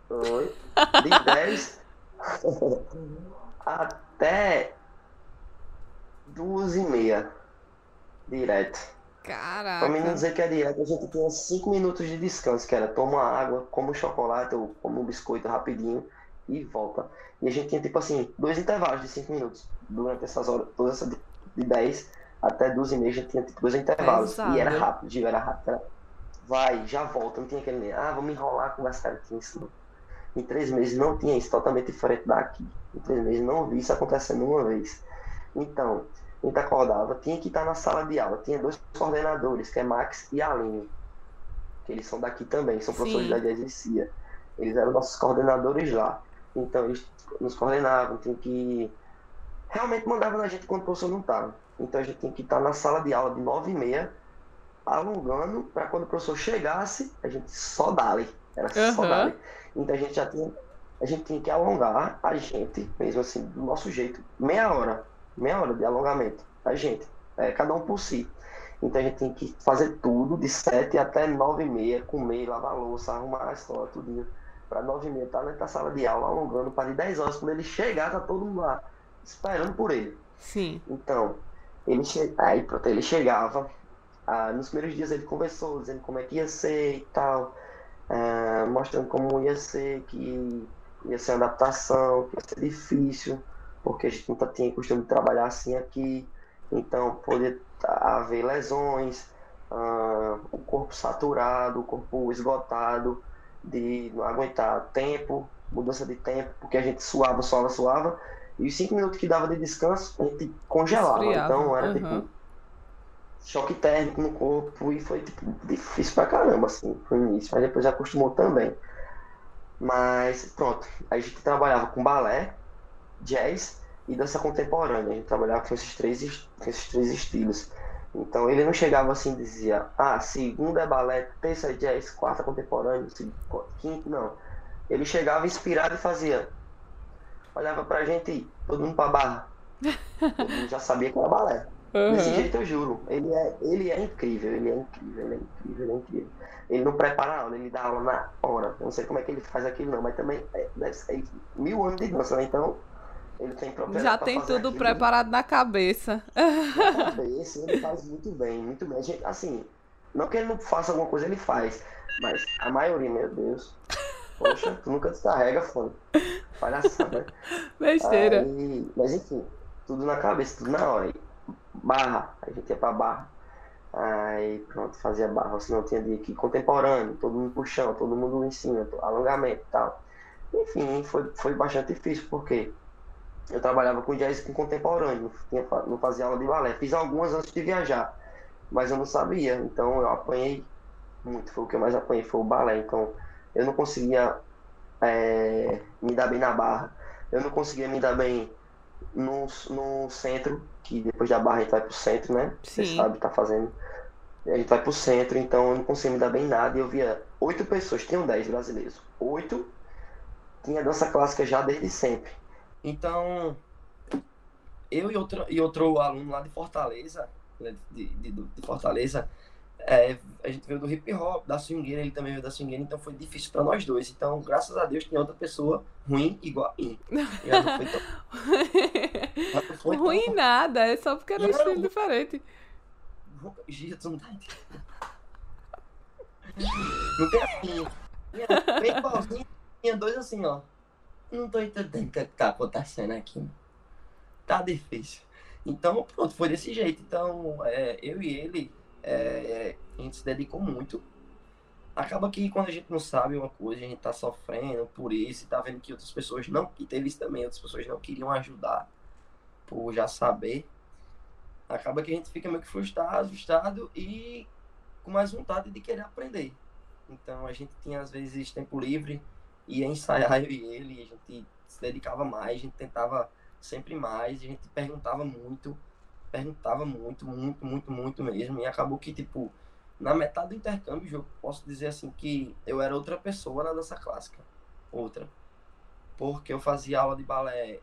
Oi, de 10 até duas e meia. Direto. Caraca. Pra mim não dizer que é direto, a gente tinha 5 minutos de descanso, que era toma água, come um chocolate ou come um biscoito rapidinho e volta. E a gente tinha tipo assim, dois intervalos de 5 minutos durante essas horas, todas essas de 10 até duas e meia já tinha tipo, dois intervalos. e era rápido, era rápido. Era... Vai, já volta, não tinha aquele. Ah, vamos enrolar, conversar. Tinha isso. Em três meses não tinha isso, totalmente diferente daqui. Em três meses não vi isso acontecendo uma vez. Então, a gente acordava, tinha que estar na sala de aula. Tinha dois coordenadores, que é Max e Aline. Que eles são daqui também, são professores Sim. da Diagesia. Eles eram nossos coordenadores lá. Então, eles nos coordenavam, tinha que. Realmente mandavam na gente quando o professor não estava. Então a gente tinha que estar na sala de aula de 9 e meia, alongando, para quando o professor chegasse, a gente só dali. Era uhum. só dali. Então a gente já tinha. A gente tinha que alongar a gente, mesmo assim, do nosso jeito, meia hora. Meia hora de alongamento. A gente. É, cada um por si. Então a gente tem que fazer tudo de 7 até 9 e meia, comer, lavar louça, arrumar a escola, tudinho. Para 9 e meia estar tá na sala de aula, alongando, para de 10 horas, quando ele chegar, tá todo mundo lá, esperando por ele. Sim. Então, ele che... Aí pronto, ele chegava. Ah, nos primeiros dias ele conversou, dizendo como é que ia ser e tal. Ah, mostrando como ia ser, que ia ser uma adaptação, que ia ser difícil, porque a gente nunca tinha costume de trabalhar assim aqui. Então poderia haver lesões, ah, o corpo saturado, o corpo esgotado, de não aguentar tempo, mudança de tempo, porque a gente suava, suava, suava, e os cinco minutos que dava de descanso, a gente congelava. Esfriava. Então era uhum. tipo choque térmico no corpo e foi tipo, difícil pra caramba, assim, no início, mas depois já acostumou também. Mas pronto, a gente trabalhava com balé, jazz e dança contemporânea. A gente trabalhava com esses três, com esses três estilos. Então ele não chegava assim e dizia, ah, segunda é balé, terça é jazz, quarta é contemporâneo, quinta, não. Ele chegava inspirado e fazia olhava pra gente e todo mundo pra barra. Todo mundo já sabia que era balé. Uhum. Desse jeito eu juro. Ele é, ele é incrível, ele é incrível, ele é incrível, ele é incrível. Ele não prepara aula, ele dá aula na hora. Eu não sei como é que ele faz aquilo não, mas também é, ser mil anos de dança, né? Então Ele tem Já tem tudo aquilo. preparado na cabeça. Na cabeça, ele faz muito bem, muito bem. Gente, assim, não que ele não faça alguma coisa, ele faz. Mas a maioria, meu Deus. Poxa, tu nunca descarrega, foda. Palhaçada? Besteira. Aí, mas enfim, tudo na cabeça, tudo na hora. Barra, a gente ia pra barra. Aí pronto, fazia barra, senão tinha dia que contemporâneo, todo mundo pro chão, todo mundo em cima, alongamento e tal. Enfim, foi, foi bastante difícil, porque eu trabalhava com jazz com contemporâneo, não, fazia aula de balé. Fiz algumas antes de viajar, mas eu não sabia, então eu apanhei muito, foi o que eu mais apanhei, foi o balé. Então eu não conseguia é, me dar bem na barra, eu não conseguia me dar bem no, no centro, que depois da barra a gente vai pro centro, né? Você sabe, tá fazendo. A gente vai pro centro, então eu não conseguia me dar bem em nada. E eu via oito pessoas, tinham dez brasileiros. Oito tinha dança clássica já desde sempre. Então, eu e outro, e outro aluno lá de Fortaleza, né, de, de, de Fortaleza, é, a gente veio do hip hop, da swingueira, ele também veio da swingueira, então foi difícil para nós dois. Então, graças a Deus, tinha outra pessoa ruim igual a mim. Não foi tão, foi tão- Ruim nada, é só porque era um estilo diferente. Tu não tá entendendo. Não tem assim. Tinha tinha dois assim, ó. Não tô entendendo o que tá acontecendo aqui. Tá difícil. Então, pronto, foi desse jeito. Então, é, eu e ele, é, a gente se dedicou muito. Acaba que quando a gente não sabe uma coisa, a gente tá sofrendo por isso, e tá vendo que outras pessoas não, e teve isso também, outras pessoas não queriam ajudar por já saber acaba que a gente fica meio que frustrado, frustrado e com mais vontade de querer aprender. Então a gente tinha às vezes tempo livre, ia ensaiar eu e ele, a gente se dedicava mais, a gente tentava sempre mais, a gente perguntava muito, perguntava muito, muito, muito, muito mesmo, e acabou que, tipo, na metade do intercâmbio, eu posso dizer assim que eu era outra pessoa na dança clássica, outra, porque eu fazia aula de balé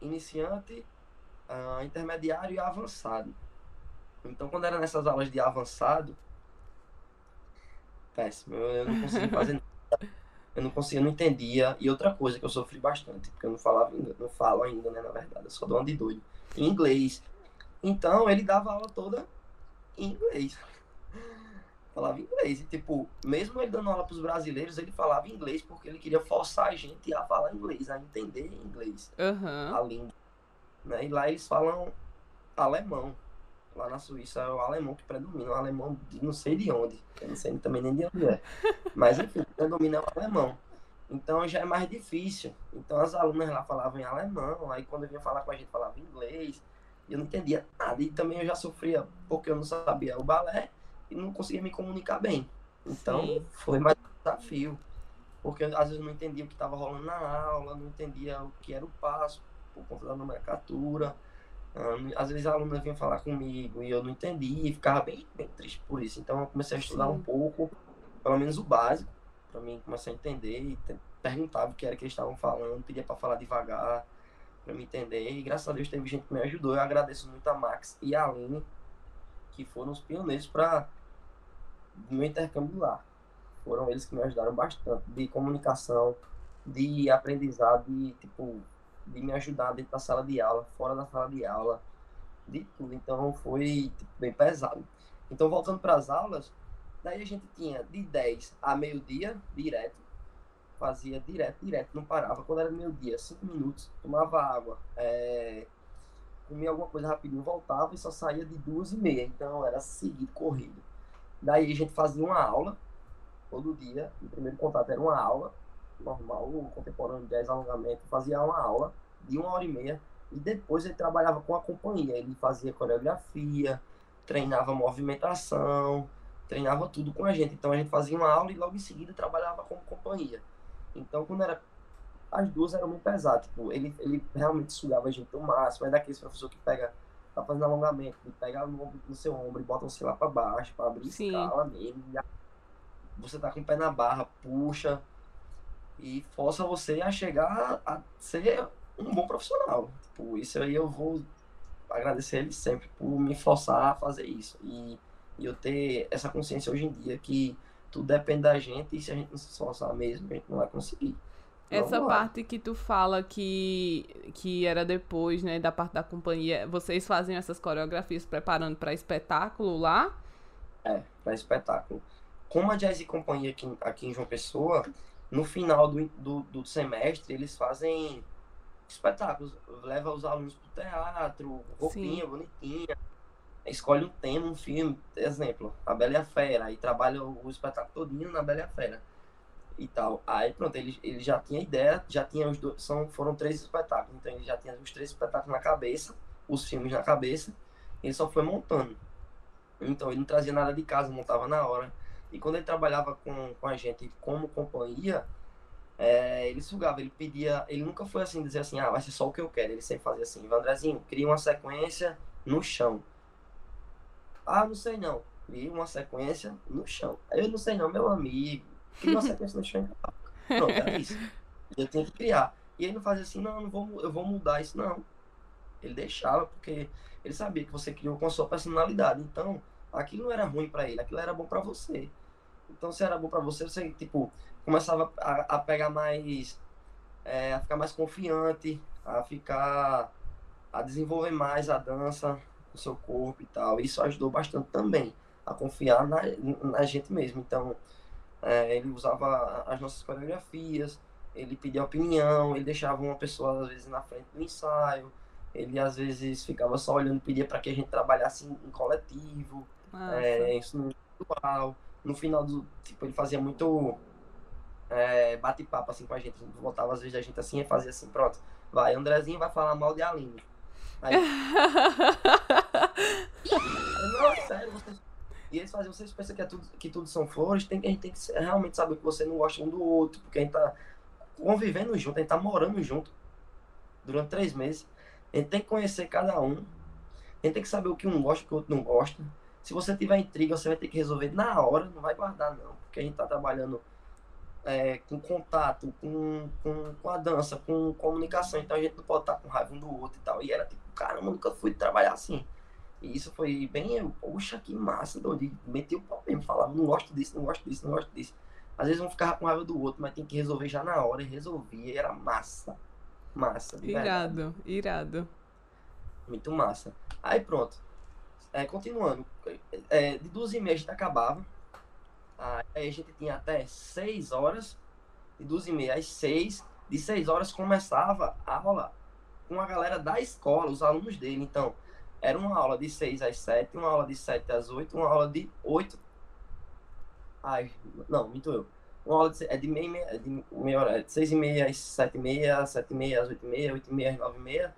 iniciante, ah, intermediário e avançado. Então, quando era nessas aulas de avançado, péssimo, eu, eu não conseguia fazer nada. Eu não conseguia, eu não entendia. E outra coisa que eu sofri bastante, porque eu não falava não falo ainda, né, na verdade, eu dou uma de doido. Em inglês. Então, ele dava aula toda em inglês. Falava inglês. E, tipo, mesmo ele dando aula pros brasileiros, ele falava inglês porque ele queria forçar a gente a falar inglês, a entender inglês Aham. a língua. Né? E lá eles falam alemão. Lá na Suíça é o alemão que predomina, o alemão de não sei de onde. Eu não sei também nem de onde é. Mas enfim, predomina o alemão. Então já é mais difícil. Então as alunas lá falavam em alemão, aí quando eu vinha falar com a gente falava inglês. E eu não entendia nada. E também eu já sofria porque eu não sabia o balé e não conseguia me comunicar bem. Então Sim. foi mais um desafio. Porque às vezes eu não entendia o que estava rolando na aula, não entendia o que era o passo por conta da nomenclatura. Às vezes a aluna vinha falar comigo e eu não entendia e ficava bem, bem triste por isso. Então eu comecei a estudar Sim. um pouco, pelo menos o básico, para mim começar a entender e perguntava o que era que eles estavam falando, pedia para falar devagar, para me entender. E graças a Deus teve gente que me ajudou. Eu agradeço muito a Max e a Aline, que foram os pioneiros para o meu intercâmbio lá. Foram eles que me ajudaram bastante de comunicação, de aprendizado, de tipo de me ajudar dentro da sala de aula, fora da sala de aula, de tudo. Então foi tipo, bem pesado. Então voltando para as aulas, daí a gente tinha de 10 a meio-dia, direto. Fazia direto, direto, não parava. Quando era meio-dia, 5 minutos, tomava água, é, comia alguma coisa rapidinho, voltava e só saía de duas e meia. Então era seguido, corrido. Daí a gente fazia uma aula, todo dia. O primeiro contato era uma aula, normal, contemporâneo, 10 alongamento. Fazia uma aula de uma hora e meia. E depois ele trabalhava com a companhia. Ele fazia coreografia, treinava movimentação, treinava tudo com a gente. Então a gente fazia uma aula e logo em seguida trabalhava como companhia. Então quando era. As duas eram muito pesadas. Tipo, ele, ele realmente sugava a gente ao máximo. É daqueles professor que pega tá fazendo alongamento, ele pega no, no seu ombro e bota você lá para baixo, para abrir Sim. escala mesmo. Você tá com o pé na barra, puxa e força você a chegar a ser um bom profissional. Tipo, isso aí eu vou agradecer ele sempre por me forçar a fazer isso. E, e eu ter essa consciência hoje em dia que tudo depende da gente e se a gente não se esforçar mesmo, a gente não vai conseguir. Essa parte que tu fala que, que era depois, né, da parte da companhia, vocês fazem essas coreografias preparando para espetáculo lá? É, para espetáculo. Como a Jazz e Companhia aqui, aqui em João Pessoa, no final do, do, do semestre, eles fazem espetáculos. Leva os alunos pro teatro, roupinha Sim. bonitinha. Escolhe um tema, um filme, exemplo, A Bela e a Fera, e trabalha o, o espetáculo todinho na Bela e a Fera e tal. Aí pronto, ele, ele já tinha ideia, já tinha os dois, são, foram três espetáculos, então ele já tinha os três espetáculos na cabeça, os filmes na cabeça, ele só foi montando. Então ele não trazia nada de casa, montava na hora. E quando ele trabalhava com, com a gente como companhia, é, ele sugava, ele pedia, ele nunca foi assim, dizer assim, ah, vai ser só o que eu quero. Ele sempre fazia assim, Vandrezinho, cria uma sequência no chão. Ah, não sei não. Cria uma sequência no chão. Eu não sei não, meu amigo que uma sequência no chão Pronto, era isso. Eu tinha que criar. E ele não fazia assim, não, não vou, eu vou mudar isso, não. Ele deixava, porque ele sabia que você criou com a sua personalidade. Então, aquilo não era ruim para ele, aquilo era bom para você. Então, se era bom para você, você, tipo, começava a, a pegar mais. É, a ficar mais confiante, a ficar. a desenvolver mais a dança no seu corpo e tal. Isso ajudou bastante também a confiar na, na gente mesmo. Então, é, ele usava as nossas coreografias, ele pedia opinião, ele deixava uma pessoa às vezes na frente do ensaio, ele às vezes ficava só olhando, pedia para que a gente trabalhasse em, em coletivo, é, isso no individual. No final do, tipo, ele fazia muito é, bate-papo assim com a gente, voltava às vezes a gente assim e fazia assim, pronto, vai, Andrezinho vai falar mal de Aline. Aí, não, sério, vocês e eles fazem, vocês pensam que, é tudo, que tudo são flores, tem, a gente tem que realmente saber que você não gosta um do outro, porque a gente tá convivendo junto, a gente tá morando junto durante três meses. A gente tem que conhecer cada um. A gente tem que saber o que um gosta e o que o outro não gosta. Se você tiver intriga, você vai ter que resolver na hora, não vai guardar não. Porque a gente tá trabalhando é, com contato, com, com, com a dança, com comunicação. Então a gente não pode estar tá com raiva um do outro e tal. E era tipo, caramba, nunca fui trabalhar assim. E isso foi bem, eu, poxa, que massa, doido. Meti o pau mesmo, falava, não gosto disso, não gosto disso, não gosto disso. Às vezes um ficava com raiva do outro, mas tem que resolver já na hora, e resolvia, e era massa. Massa, de Irado, verdade. irado. Muito massa. Aí pronto. É, continuando. É, de duas e meia a gente acabava. Aí a gente tinha até seis horas. De duas e meia às seis. De seis horas começava a aula com a galera da escola, os alunos dele. Então, era uma aula de 6 às 7, uma aula de 7 às 8, uma aula de 8. Ai, não, muito eu. Uma aula de, é de meia, é de meia hora, é de 6 e meia às 7 e meia, 7 e meia às 8 e meia, 8 e meia às 9 e meia.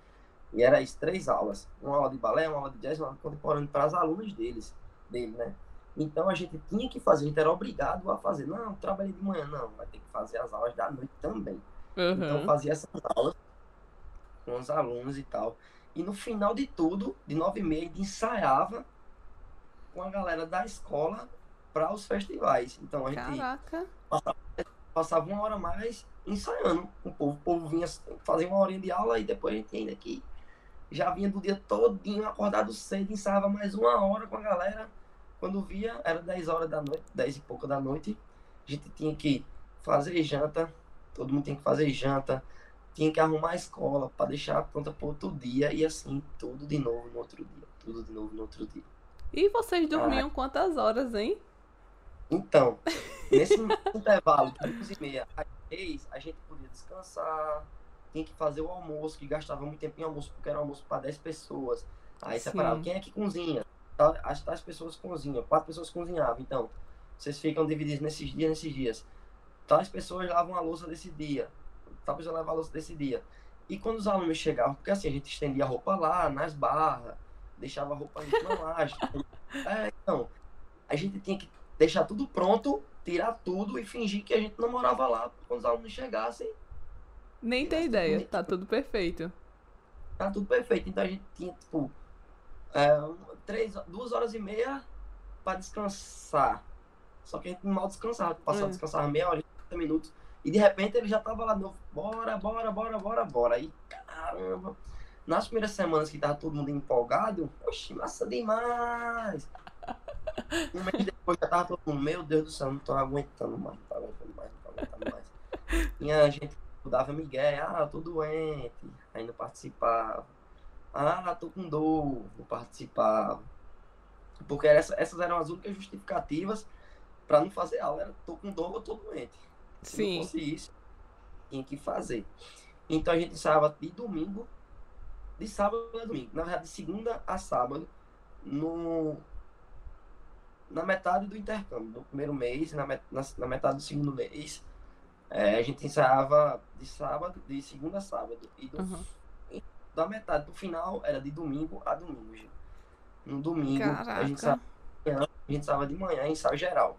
E era isso, três aulas. Uma aula de balé, uma aula de jazz, uma aula de contemporâneo para as alunas deles, dele, né? Então a gente tinha que fazer, a gente era obrigado a fazer. Não, trabalhei de manhã, não, vai ter que fazer as aulas da noite também. Uhum. Então fazia essas aulas com os alunos e tal. E no final de tudo, de nove e meia, ensaiava com a galera da escola para os festivais. Então a gente passava, passava, uma hora mais ensaiando com o povo. O povo vinha fazer uma horinha de aula e depois a gente ainda aqui já vinha do dia todinho acordado cedo, ensaiava mais uma hora com a galera. Quando via, era 10 horas da noite, 10 e pouca da noite. A gente tinha que fazer janta, todo mundo tem que fazer janta, tinha que arrumar a escola para deixar pronta para outro dia e assim, tudo de novo no outro dia. Tudo de novo no outro dia. E vocês dormiam ah. quantas horas, hein? Então, nesse intervalo de duas e meia às três, a gente podia descansar, tinha que fazer o almoço, que gastava muito tempo em almoço, porque era almoço para 10 pessoas. Aí separava quem é que cozinha. As, as pessoas cozinham, quatro pessoas cozinhavam. Então, vocês ficam divididos nesses dias, nesses dias. Tais pessoas lavam a louça desse dia talvez eu levar a louça desse dia. E quando os alunos chegavam, porque assim, a gente estendia a roupa lá, nas barras, deixava a roupa na laje. é, então, a gente tinha que deixar tudo pronto, tirar tudo e fingir que a gente não morava lá quando os alunos chegassem. Nem tem ideia, tá tudo perfeito. Tá tudo perfeito. Então a gente tinha, tipo, é, três, duas horas e meia para descansar. Só que a gente mal descansava, passava, é. descansava meia hora, 30 minutos e de repente ele já tava lá de novo, bora, bora, bora, bora, bora. Aí, caramba. Nas primeiras semanas que tava todo mundo empolgado, oxe, massa demais. Um mês depois já tava todo mundo, meu Deus do céu, não tô aguentando mais, não tô aguentando mais, não tô aguentando mais. Tinha gente dava migué, ah, eu tô doente, aí não participava. Ah, tô com dor, não participava. Porque essa, essas eram as únicas justificativas para não fazer aula. Era tô com dor ou tô doente. Se Sim. não fosse isso, tinha que fazer. Então a gente ensaiava de domingo, de sábado a domingo. Na verdade, de segunda a sábado, no, na metade do intercâmbio, no primeiro mês, na, met- na, na metade do segundo mês, é, a gente ensaiava de sábado, de segunda a sábado. E do, Uhum. da metade pro final era de domingo a domingo, gente. No domingo, a gente Caraca. ensaiava, a gente ensaiava de manhã, ensaio geral,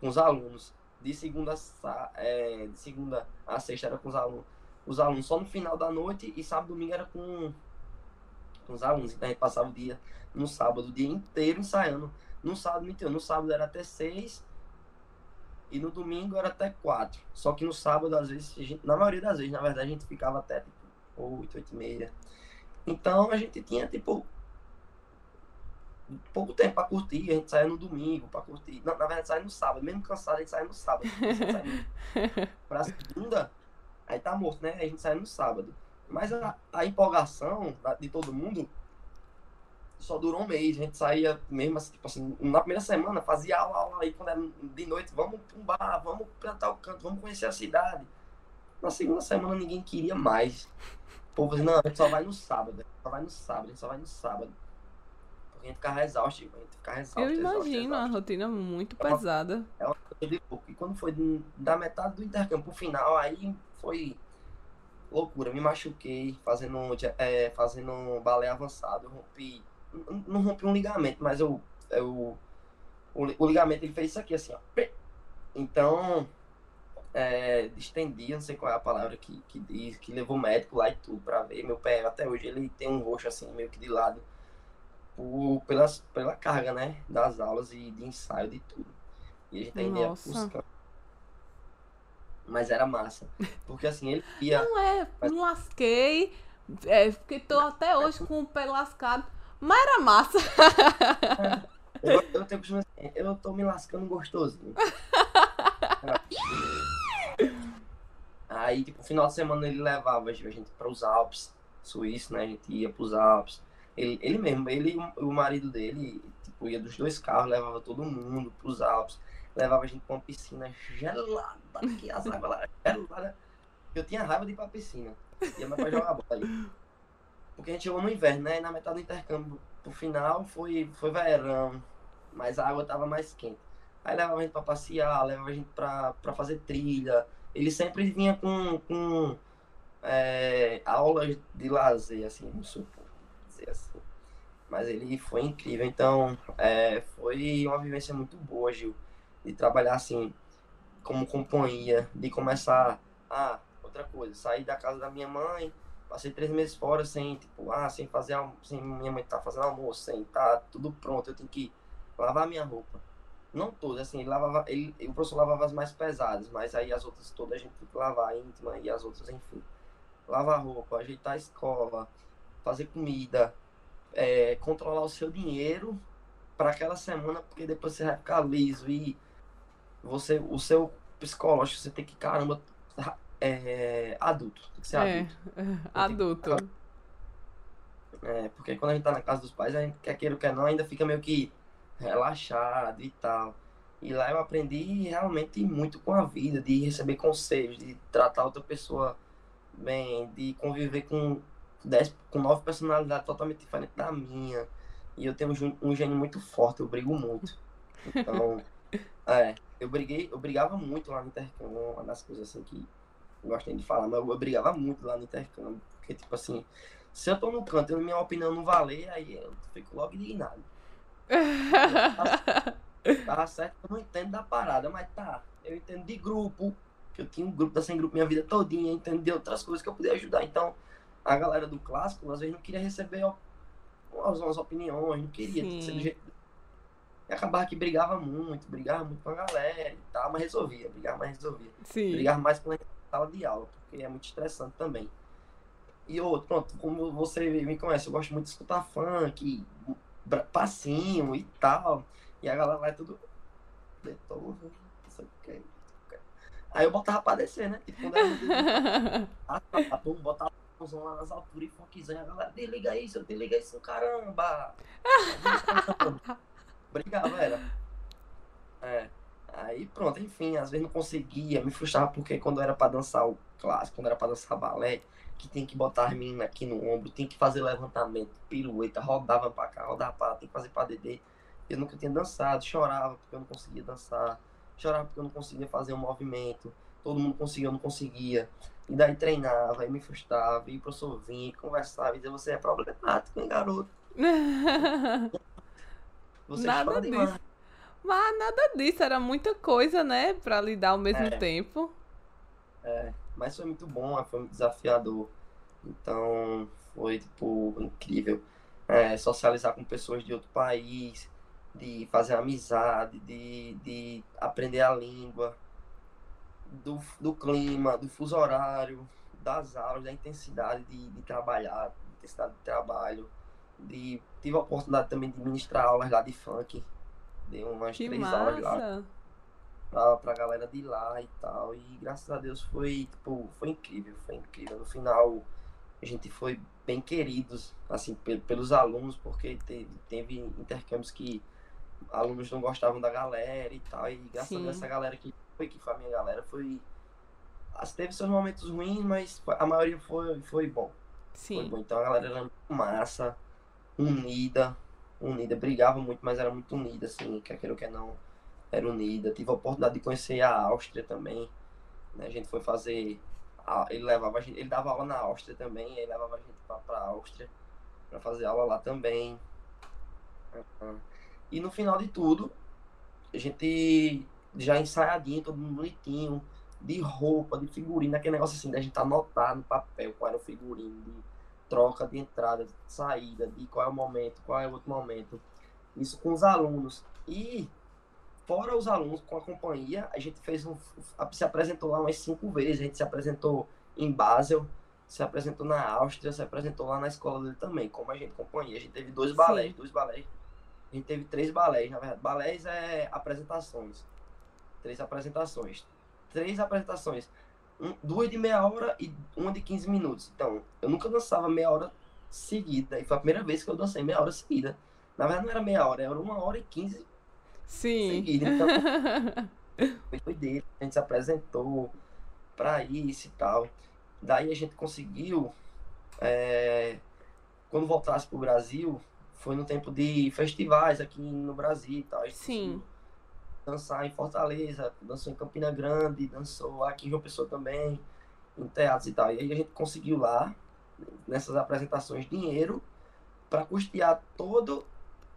com os alunos. De segunda, a é, de segunda a sexta era com os alunos. Os alunos só no final da noite e sábado e domingo era com, com os alunos. Então a gente passava o dia no sábado, o dia inteiro ensaiando. No sábado, no sábado era até seis e no domingo era até quatro. Só que no sábado, às vezes, gente, na maioria das vezes, na verdade, a gente ficava até tipo oito, oito e meia. Então a gente tinha tipo pouco tempo pra curtir, a gente saía no domingo pra curtir. Não, na verdade, saía no sábado, mesmo cansado, a gente saía no sábado. Saía pra segunda, aí tá morto, né? A gente saía no sábado. Mas a, a empolgação de todo mundo só durou um mês. A gente saía mesmo assim, tipo assim, na primeira semana fazia aula, aula aí quando era de noite, vamos pra um bar, vamos pra tal canto, vamos conhecer a cidade. Na segunda semana ninguém queria mais. O povo dizia, não, a gente só vai no sábado, só vai no sábado, a gente só vai no sábado. Porque a gente ficava exausto, a gente ficava exausto. Eu exausto, imagino a exausto. rotina muito É uma- pesada. É uma coisa de louco. E quando foi da metade do intercâmbio pro final, aí foi loucura. Me machuquei fazendo, é, fazendo balé avançado. Eu rompi. Não rompi um ligamento, mas eu. eu o, o ligamento ele fez isso aqui, assim, ó. Então. É, distendi, eu não sei qual é a palavra que, que diz, que levou o médico lá e tudo pra ver. Meu pé até hoje ele tem um roxo assim, meio que de lado. Por, pelas, pela carga, né? Das aulas e de ensaio, de tudo. E a gente ainda ia buscando. Mas era massa. Porque assim, ele ia. Não é, me lasquei. É, fiquei tô até hoje com o pé lascado. Mas era massa. Eu, eu assim, eu tô me lascando gostosinho. Aí, tipo, final de semana ele levava a gente para os Alpes, Suíça, né? A gente ia pros Alpes. Ele, ele mesmo, ele e o- marido dele, tipo, ia dos dois carros, levava todo mundo pros Alpes. Levava a gente pra uma piscina gelada, que as águas lá geladas. Eu tinha raiva de ir pra piscina. Ia mais pra jogar bola ali. Porque a gente chegou no inverno, né? E na metade do intercâmbio, pro final, foi, foi verão. Mas a água tava mais quente. Aí levava a gente pra passear, levava a gente pra fazer trilha. Ele sempre vinha com, com é, aulas de lazer, assim, não supor dizer assim. Mas ele foi incrível. Então, é, foi uma vivência muito boa, Gil. De trabalhar assim, como companhia, de começar. Ah, outra coisa, sair da casa da minha mãe, passei três meses fora sem, tipo, ah, sem fazer sem minha mãe tá fazendo almoço, sem tá tudo pronto, eu tenho que lavar minha roupa. Não todas, assim, ele lavava, ele, o professor lavava as mais pesadas, mas aí as outras todas a gente tem que lavar, íntima e as outras, enfim. Lavar roupa, ajeitar a escola, fazer comida, é, controlar o seu dinheiro para aquela semana, porque depois você vai ficar liso e você, o seu psicológico, você tem que, caramba, é, adulto, tem que ser É, adulto. adulto. É, porque quando a gente tá na casa dos pais, a gente quer queira ou quer não, ainda fica meio que relaxado e tal. E lá eu aprendi realmente muito com a vida, de receber conselhos, de tratar outra pessoa bem, de conviver com dez, com nove personalidades totalmente diferentes da minha. E eu tenho um, um gênio muito forte, eu brigo muito. Então, é, eu briguei, eu brigava muito lá no intercâmbio, uma das coisas assim que eu gostei de falar, mas eu, brigava muito lá no intercâmbio, porque tipo assim, se eu tô no canto e minha opinião não valer, aí eu fico logo indignado. Tá certo, eu não entendo da parada, mas tá. Eu entendo de grupo, que eu tinha um grupo da Sem Grupo minha vida todinha, entendo de outras coisas que eu podia ajudar. Então, a galera do clássico, às vezes, não queria receber umas, umas opiniões, não queria que ser do jeito. E acabava que brigava muito, brigava muito com a galera e tal, mas resolvia, brigava, mas resolvia. Sim. Brigar mais sala de aula, porque é muito estressante também. E outro, pronto, como você me conhece, eu gosto muito de escutar funk, passinho e tal. E a galera é tudo. Beethoven, não sei o que. Aí eu botava pra descer, né? Tipo, quando era a, a, botava a mãozão lá nas alturas e funkzão, a galera, desliga isso, desliga isso, caramba! Brigava, era. É. Aí pronto, enfim, às vezes não conseguia, me frustrava porque quando era pra dançar o clássico, quando era pra dançar balé, que tem que botar as meninas aqui no ombro, tem que fazer levantamento, pirueta, rodava pra cá, rodava pra lá, tem que fazer pra DD. Eu nunca tinha dançado, chorava porque eu não conseguia dançar, chorava porque eu não conseguia fazer um movimento, todo mundo conseguia, eu não conseguia. E daí treinava, aí me frustrava, e o professor vinha, conversava, e dizia, você é problemático, hein, garoto? Você nada disso. Mas nada disso, era muita coisa, né, pra lidar ao mesmo é. tempo. É, mas foi muito bom, foi muito desafiador. Então, foi, tipo, incrível. É, socializar com pessoas de outro país, de fazer amizade, de, de aprender a língua, do, do clima, do fuso horário, das aulas, da intensidade de, de trabalhar, intensidade de trabalho. De, tive a oportunidade também de ministrar aulas lá de funk. Dei umas que três massa. aulas lá pra, pra galera de lá e tal. E graças a Deus foi, tipo, foi incrível, foi incrível. No final a gente foi bem queridos, assim, pelos alunos, porque teve, teve intercâmbios que alunos não gostavam da galera e tal. E graças Sim. a Deus essa galera que foi, que foi a minha galera, foi. Teve seus momentos ruins, mas a maioria foi, foi bom. Sim. Foi bom. Então a galera era massa, unida, unida, brigava muito, mas era muito unida, assim, quer ou quer não, era unida. Tive a oportunidade de conhecer a Áustria também. Né? A gente foi fazer. Ele levava a gente, ele dava aula na Áustria também, ele levava a gente pra, pra Áustria para fazer aula lá também. E no final de tudo, a gente já ensaiadinho, todo mundo bonitinho, de roupa, de figurino, aquele negócio assim, da gente anotar no papel qual era o figurino, de troca de entrada, de saída, de qual é o momento, qual é o outro momento. Isso com os alunos. E fora os alunos com a companhia, a gente fez um. Se apresentou lá umas cinco vezes. A gente se apresentou em Basel, se apresentou na Áustria, se apresentou lá na escola dele também, como a gente companhia. A gente teve dois balés, Sim. dois balés. A gente teve três balés, na verdade. Balés é apresentações. Três apresentações. Três apresentações um, duas de meia hora e uma de 15 minutos. Então, eu nunca dançava meia hora seguida. E foi a primeira vez que eu dancei meia hora seguida. Na verdade, não era meia hora, era uma hora e 15 Sim. seguida. Então, foi dele. A gente se apresentou para isso e tal. Daí a gente conseguiu. É, quando voltasse pro Brasil, foi no tempo de festivais aqui no Brasil e tal. Sim dançar em Fortaleza, dançou em Campina Grande, dançou aqui em João Pessoa também, em teatros e tal. E aí a gente conseguiu lá, nessas apresentações, dinheiro para custear todo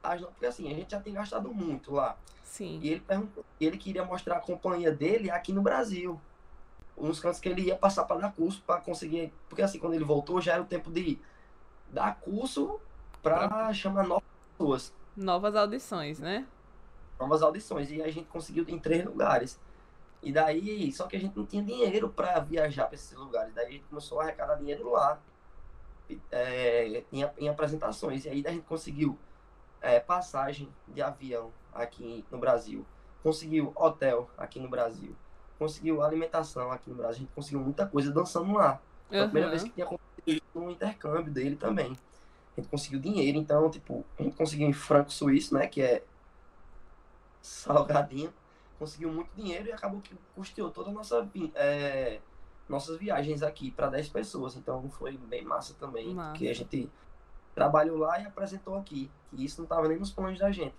as. Porque assim, a gente já tem gastado muito lá. Sim. E ele perguntou, ele queria mostrar a companhia dele aqui no Brasil. Uns cantos que ele ia passar para dar curso para conseguir. Porque assim, quando ele voltou, já era o tempo de dar curso para chamar novas pessoas. Novas audições, né? Novas audições. E a gente conseguiu em três lugares. E daí, só que a gente não tinha dinheiro para viajar para esses lugares. Daí a gente começou a arrecadar dinheiro lá, é, em, em, apresentações. E aí a gente conseguiu é, passagem de avião aqui no Brasil, conseguiu hotel aqui no Brasil, conseguiu alimentação aqui no Brasil. A gente conseguiu muita coisa dançando lá. Foi a primeira vez que tinha acontecido um intercâmbio dele também. A gente conseguiu dinheiro, então, tipo, a gente conseguiu em franco suíço, né, que é salgadinho, conseguiu muito dinheiro e acabou que custeou toda a nossa é, nossas viagens aqui para 10 pessoas. Então foi bem massa também, massa. porque a gente trabalhou lá e apresentou aqui. E isso não estava nem nos planos da gente.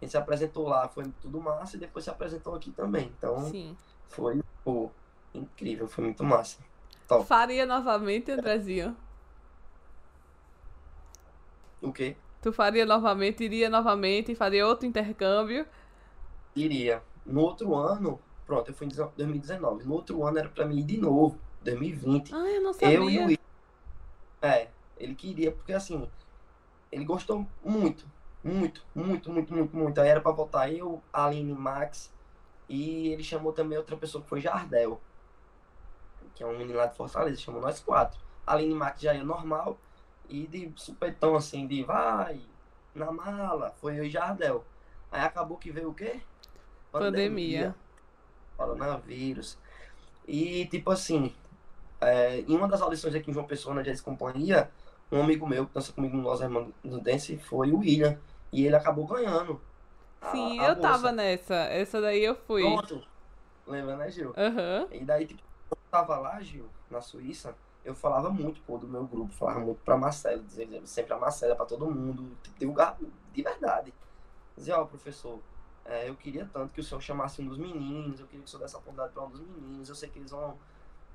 A gente se apresentou lá, foi tudo massa e depois se apresentou aqui também. Então Sim. foi pô, incrível, foi muito massa. Top. Faria novamente, Andrezinho? O quê? Tu faria novamente, iria novamente, faria outro intercâmbio iria. No outro ano, pronto, eu fui em 2019. No outro ano era para mim ir de novo, 2020. Ah, eu não sabia. Eu e o É, ele queria, porque assim, ele gostou muito, muito, muito, muito, muito, muito. Aí era para voltar eu, Aline Max, e ele chamou também outra pessoa que foi Jardel, que é um menino lá de Fortaleza, chamou nós quatro. Aline Max já ia normal, e de supetão assim, de vai, na mala, foi eu e Jardel. Aí acabou que veio o quê? Pandemia. Coronavírus. E, tipo assim, é, em uma das audições aqui em João Pessoa, na Jazz Companhia, um amigo meu que dança comigo no Nós Irmãos do Dance foi o William. E ele acabou ganhando. Sim, a, eu tava bolsa. nessa. Essa daí eu fui. Pronto. Lembra, né, Gil? Aham. E daí, tipo, eu tava lá, Gil, na Suíça, eu falava muito, pô, do meu grupo, falava muito pra Marcelo, dizia sempre a Marcela pra todo mundo, tipo, divulgar de verdade. Dizia, ó, professor, é, eu queria tanto que o senhor chamasse um dos meninos, eu queria que o senhor desse a oportunidade pra um dos meninos, eu sei que eles vão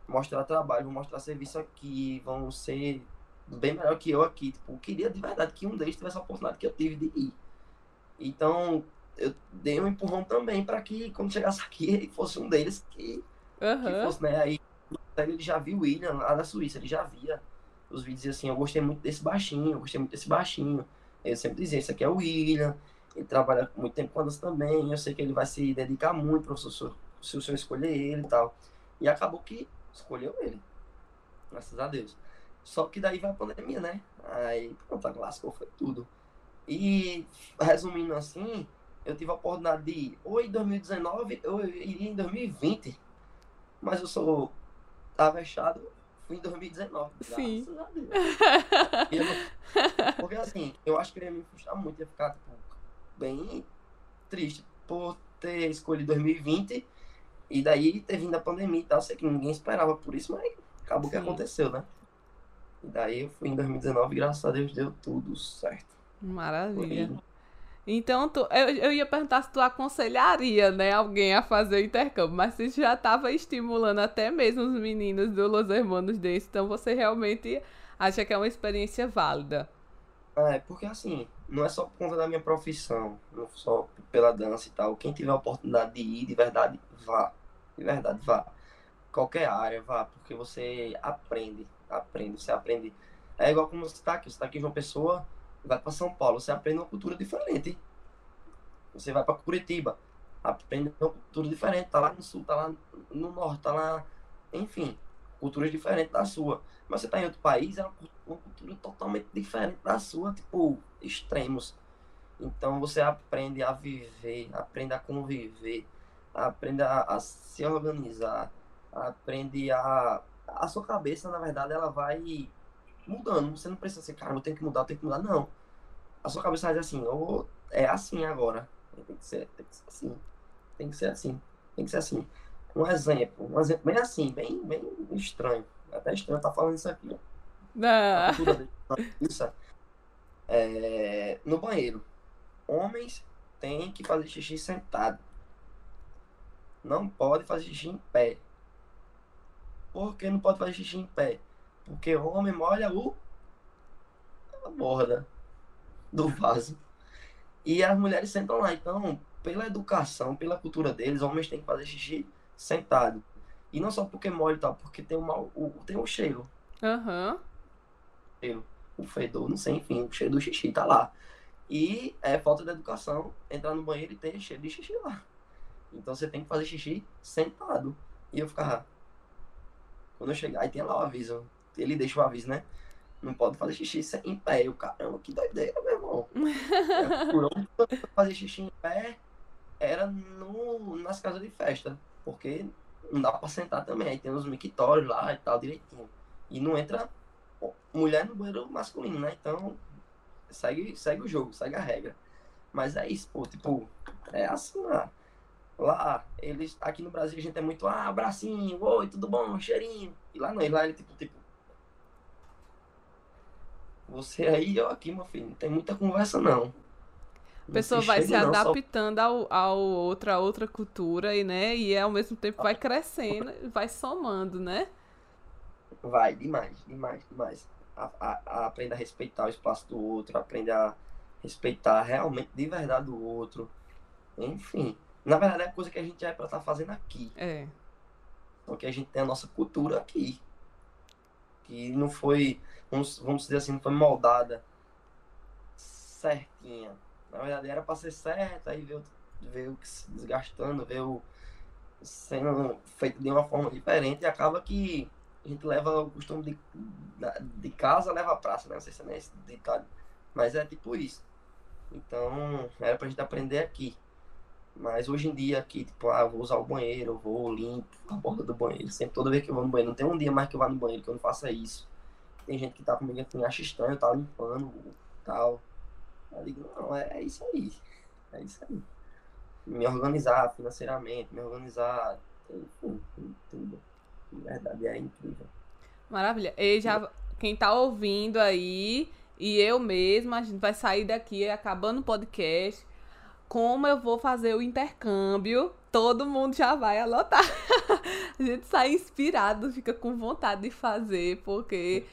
mostrar trabalho, vão mostrar serviço aqui, vão ser bem melhor que eu aqui. Tipo, eu queria de verdade que um deles tivesse a oportunidade que eu tive de ir. Então, eu dei um empurrão também para que quando chegasse aqui fosse um deles que, que Aham. fosse, né? Aí ele já viu o William lá da Suíça, ele já via os vídeos e assim, eu gostei muito desse baixinho, eu gostei muito desse baixinho. Eu sempre dizia, esse aqui é o William, ele trabalha muito tempo com a dança também, eu sei que ele vai se dedicar muito senhor, se o senhor escolher ele e tal. E acabou que escolheu ele. Graças a Deus. Só que daí vai a pandemia, né? Aí, pronto, lascou, foi tudo. E, resumindo assim, eu tive a oportunidade de ir ou em 2019 ou eu iria em 2020. Mas eu sou avexado, fui em 2019. Sim. Graças a Deus. Eu Porque assim, eu acho que eu ia me frustrar muito, ia ficar tipo, bem triste por ter escolhido 2020 e daí ter vindo a pandemia e tal. Sei que ninguém esperava por isso, mas acabou que Sim. aconteceu, né? E daí eu fui em 2019 e graças a Deus deu tudo certo. Maravilha. Então, tu, eu, eu ia perguntar se tu aconselharia, né, alguém a fazer o intercâmbio, mas você já estava estimulando até mesmo os meninos do Los Hermanos Dance, então você realmente acha que é uma experiência válida. É, porque assim, não é só por conta da minha profissão, não só pela dança e tal. Quem tiver a oportunidade de ir, de verdade, vá. De verdade, vá. Qualquer área, vá, porque você aprende, aprende, você aprende. É igual como você está aqui, você está aqui em João Pessoa, vai para São Paulo, você aprende uma cultura diferente. Você vai para Curitiba, aprende uma cultura diferente, tá lá no sul, tá lá no norte, tá lá, enfim, culturas diferentes da sua. Mas você tá em outro país, é uma, cu- uma cultura totalmente diferente da sua, tipo, extremos. Então você aprende a viver, aprende a conviver, aprende a, a se organizar, aprende a. A sua cabeça, na verdade, ela vai mudando. Você não precisa ser, cara, eu tenho que mudar, eu tenho que mudar, não. A sua cabeça dizer assim, ou é assim agora. Tem que ser, tem que ser assim. Tem que ser assim. Tem que ser assim. Um exemplo, um exemplo bem assim, bem, bem estranho. É até estranho estar falando isso aqui. Ah, dele, isso, é, no banheiro. Homens têm que fazer xixi sentado. Não pode fazer xixi em pé. Por que não pode fazer xixi em pé? Porque o homem molha o a borda do vaso. E as mulheres sentam lá. Então, pela educação, pela cultura deles, homens têm que fazer xixi sentado. E não só porque molha e tal, porque tem o, mau, o, tem o cheiro Aham. cheiro, o fedor, não sei, enfim, o cheiro do xixi tá lá. E é falta de educação entrar no banheiro e ter cheiro de xixi lá. Então você tem que fazer xixi sentado. E eu ficava. Quando eu chegar, aí tem lá o aviso. Ele deixa o aviso, né? Não pode fazer xixi em pé. Eu, caramba, que doideira, meu irmão. É, Por onde fazer xixi em pé era no, nas casas de festa. Porque não dá pra sentar também. Aí tem os mictórios lá e tal, direitinho. E não entra mulher no banheiro masculino, né? Então, segue, segue o jogo, segue a regra. Mas é isso, pô, tipo, é assim lá. Lá, eles, aqui no Brasil a gente é muito, ah, abracinho, oi, tudo bom, cheirinho. E lá não, lá ele tipo, tipo, você aí e eu aqui, meu filho, não tem muita conversa não. A pessoa vai se só- adaptando ao, ao outra, a outra cultura e, né, e ao mesmo tempo vai crescendo, vai somando, né? Vai, demais, demais, demais. A, a, a- aprende a respeitar o espaço do outro, aprende a respeitar realmente de verdade o outro. Enfim, na verdade é coisa que a gente já é pra estar fazendo aqui. É. Porque a gente tem a nossa cultura aqui. Que não foi, vamos, vamos dizer assim, não foi moldada certinha. Na verdade era pra ser certa, aí veio, veio se desgastando, veio sendo feito de uma forma diferente e acaba que a gente leva o costume de, de casa, leva a praça, né? Não sei se é nem esse ditado. Mas é tipo isso. Então, era pra gente aprender aqui. Mas hoje em dia aqui, tipo, ah, vou usar o banheiro, vou limpo a borda do banheiro. Sempre toda vez que eu vou no banheiro, não tem um dia mais que eu vá no banheiro que eu não faça isso. Tem gente que tá comigo que acha estranho, tá limpando tal. Eu digo, não, é, é isso aí. É isso aí. Me organizar financeiramente, me organizar, enfim, tudo. Na verdade é incrível. Maravilha. E já, quem tá ouvindo aí, e eu mesma, a gente vai sair daqui acabando o podcast. Como eu vou fazer o intercâmbio, todo mundo já vai anotar. a gente sai inspirado, fica com vontade de fazer, porque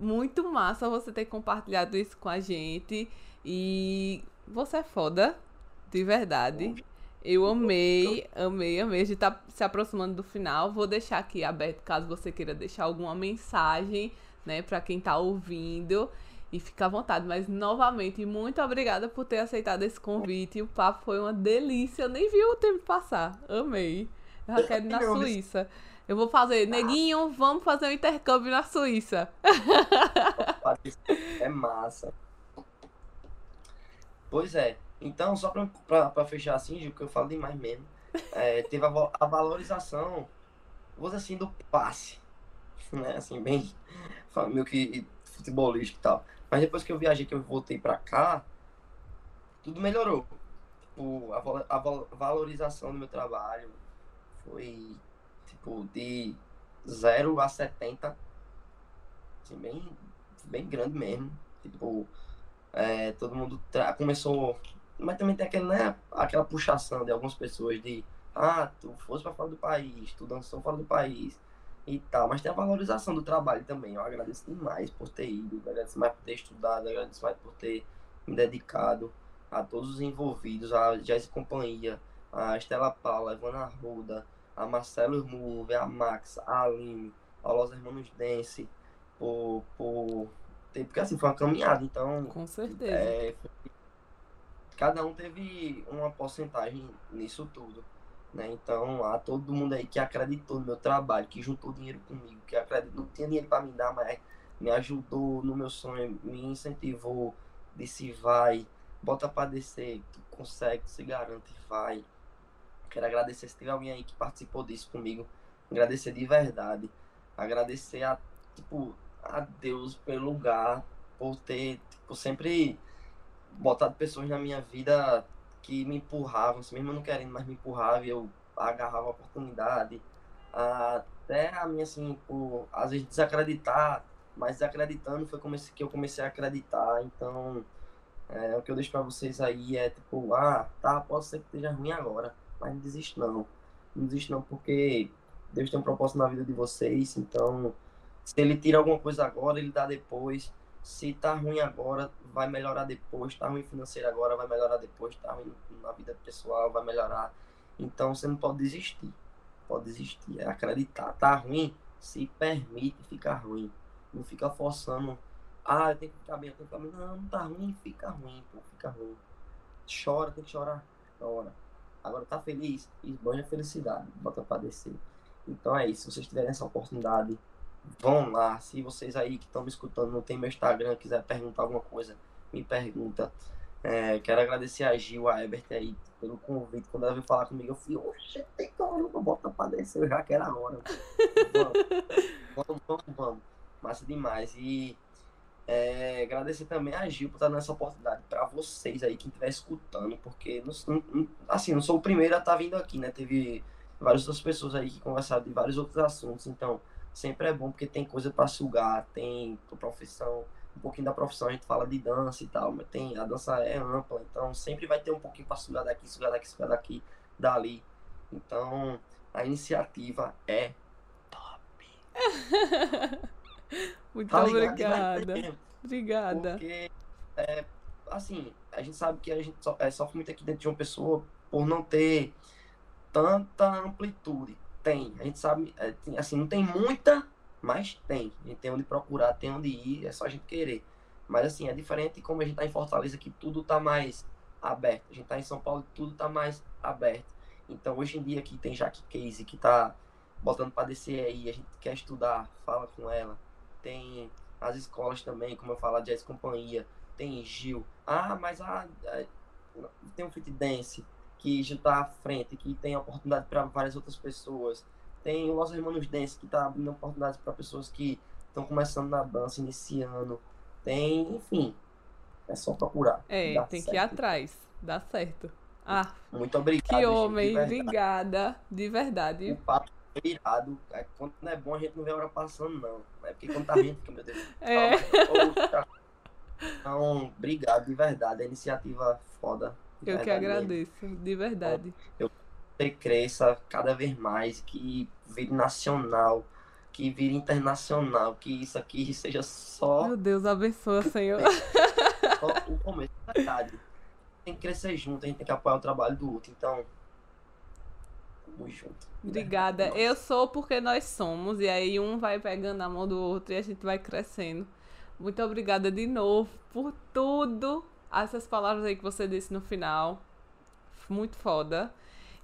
muito massa você ter compartilhado isso com a gente. E você é foda, de verdade. Eu amei, amei, amei. A gente tá se aproximando do final. Vou deixar aqui aberto caso você queira deixar alguma mensagem, né, para quem tá ouvindo. E fica à vontade. Mas, novamente, muito obrigada por ter aceitado esse convite. O papo foi uma delícia. Eu nem vi o tempo passar. Amei. Eu já quero ir na Suíça. Eu vou fazer, neguinho, vamos fazer um intercâmbio na Suíça. É massa. Pois é. Então, só pra fechar assim, Gil, que eu falo demais mesmo. É, teve a, a valorização, vou dizer assim, do passe. Né? Assim, bem meio que futebolístico e tal. Mas depois que eu viajei, que eu voltei pra cá, tudo melhorou. Tipo, a, a valorização do meu trabalho foi, tipo, de 0 a 70. Assim, bem, bem grande mesmo. Tipo, é, todo mundo começou mas também tem aquele, né, aquela puxação de algumas pessoas de ah, tu fosse para fora do país, tu dançou fora do país e tal, mas tem a valorização do trabalho também. Eu agradeço demais por ter ido, agradeço mais por ter estudado, agradeço mais por ter me dedicado a todos os envolvidos, a Jazz Companhia, a Estela Paula, a Ivana Arruda, a Marcelo Move, a Max, a Aline, a Los Hermanos Dance, por, por porque assim, foi uma caminhada, então. Com certeza. É, cada um teve uma porcentagem nisso tudo. Né? Então, a todo mundo aí que acreditou no meu trabalho, que juntou dinheiro comigo, que acreditou, não tinha dinheiro para me dar, mas me ajudou no meu sonho, me incentivou, disse vai, bota para descer, tu consegue, se garante, vai. Quero agradecer se teve alguém aí que participou disso comigo, agradecer de verdade, agradecer a, tipo, a Deus pelo lugar, por ter, tipo, sempre botado pessoas na minha vida que me empurravam, assim, mesmo não querendo, mas me empurravam e eu agarrava a oportunidade. Até a minha, assim, por às vezes desacreditar, mas desacreditando foi comecei, que eu comecei a acreditar. Então, é, o que eu deixo para vocês aí é tipo, ah, tá, pode ser que esteja ruim agora, mas não desiste não. Não desiste não, porque Deus tem um propósito na vida de vocês, então se ele tira alguma coisa agora, ele dá depois se tá ruim agora, vai melhorar depois, tá ruim financeiro agora, vai melhorar depois, tá ruim na vida pessoal, vai melhorar. Então você não pode desistir. Pode desistir, é acreditar. Tá ruim, se permite ficar ruim. Não fica forçando. Ah, eu tenho que ficar bem, eu tenho que ficar bem. Não, não tá ruim, fica ruim, pô, fica ruim. Chora, tem que chorar. Chora. Agora tá feliz, esbanha a felicidade, bota pra descer. Então é isso, se vocês tiverem essa oportunidade, vão lá. Se vocês aí que estão me escutando não tem meu Instagram, quiser perguntar alguma coisa, me pergunta. É, quero agradecer a Gil, a Ebert aí pelo convite. Quando ela veio falar comigo, eu fui, oxe, tem caramba, bota pra descer, eu já que era a hora. Vamos, vamos, vamos. Massa demais. E é, agradecer também a Gil por estar dando essa oportunidade para vocês aí, quem estiver escutando, porque, não, não, assim, não sou o primeiro a estar tá vindo aqui, né? Teve várias outras pessoas aí que conversaram de vários outros assuntos, então sempre é bom porque tem coisa para sugar, tem profissão, um pouquinho da profissão a gente fala de dança e tal, mas tem a dança é ampla, então sempre vai ter um pouquinho para sugar daqui, sugar daqui, sugar daqui, dali. Então, a iniciativa é top. Muito tá obrigada. Obrigada. Porque é, assim, a gente sabe que a gente so, é, sofre muito aqui dentro de uma pessoa por não ter tanta amplitude tem. A gente sabe, é, assim, não tem muita, mas tem. A gente tem onde procurar, tem onde ir, é só a gente querer. Mas assim, é diferente como a gente tá em Fortaleza, que tudo tá mais aberto. A gente tá em São Paulo, tudo tá mais aberto. Então, hoje em dia, aqui tem Jaque Case, que tá botando para descer aí, a gente quer estudar, fala com ela. Tem as escolas também, como eu falo, a Jazz Companhia. Tem Gil. Ah, mas ah, tem um fit dance. Que já está à frente, que tem oportunidade para várias outras pessoas. Tem o Los Hermanos Dance, que está abrindo oportunidades para pessoas que estão começando na dança, iniciando. Tem, enfim, é só procurar. É, tem certo. que ir atrás. Dá certo. Ah, muito obrigado. Que homem, obrigada. De verdade. O papo foi irado. É, quando não é bom, a gente não vê a hora passando, não. É porque quando tá rindo, fica, meu Deus. É. Então, obrigado, de verdade. A iniciativa foda. Eu que agradeço, mesmo. de verdade. Eu que cresça cada vez mais, que vire nacional, que vire internacional, que isso aqui seja só. Meu Deus, abençoa, Senhor. Só o começo, verdade. Tem que crescer junto, a gente tem que apoiar o trabalho do outro. Então, tamo junto. Obrigada. Eu sou porque nós somos, e aí um vai pegando a mão do outro e a gente vai crescendo. Muito obrigada de novo por tudo. Essas palavras aí que você disse no final. Muito foda.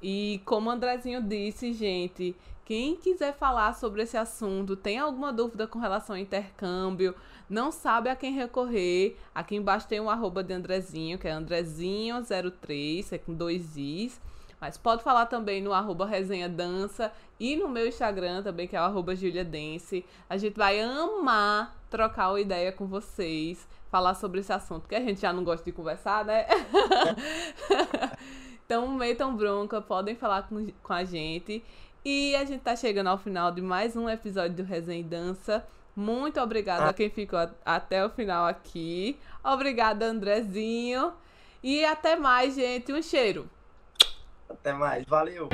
E como o Andrezinho disse, gente, quem quiser falar sobre esse assunto, tem alguma dúvida com relação ao intercâmbio, não sabe a quem recorrer, aqui embaixo tem um arroba de Andrezinho, que é Andrezinho03, é com dois Is. Mas pode falar também no arroba resenha dança e no meu Instagram também, que é o arroba Julia Dance. A gente vai amar trocar uma ideia com vocês, falar sobre esse assunto, que a gente já não gosta de conversar, né? então metam bronca, podem falar com, com a gente. E a gente tá chegando ao final de mais um episódio do Resenha Dança. Muito obrigada ah. a quem ficou até o final aqui. Obrigada, Andrezinho. E até mais, gente. Um cheiro. Até mais. Valeu.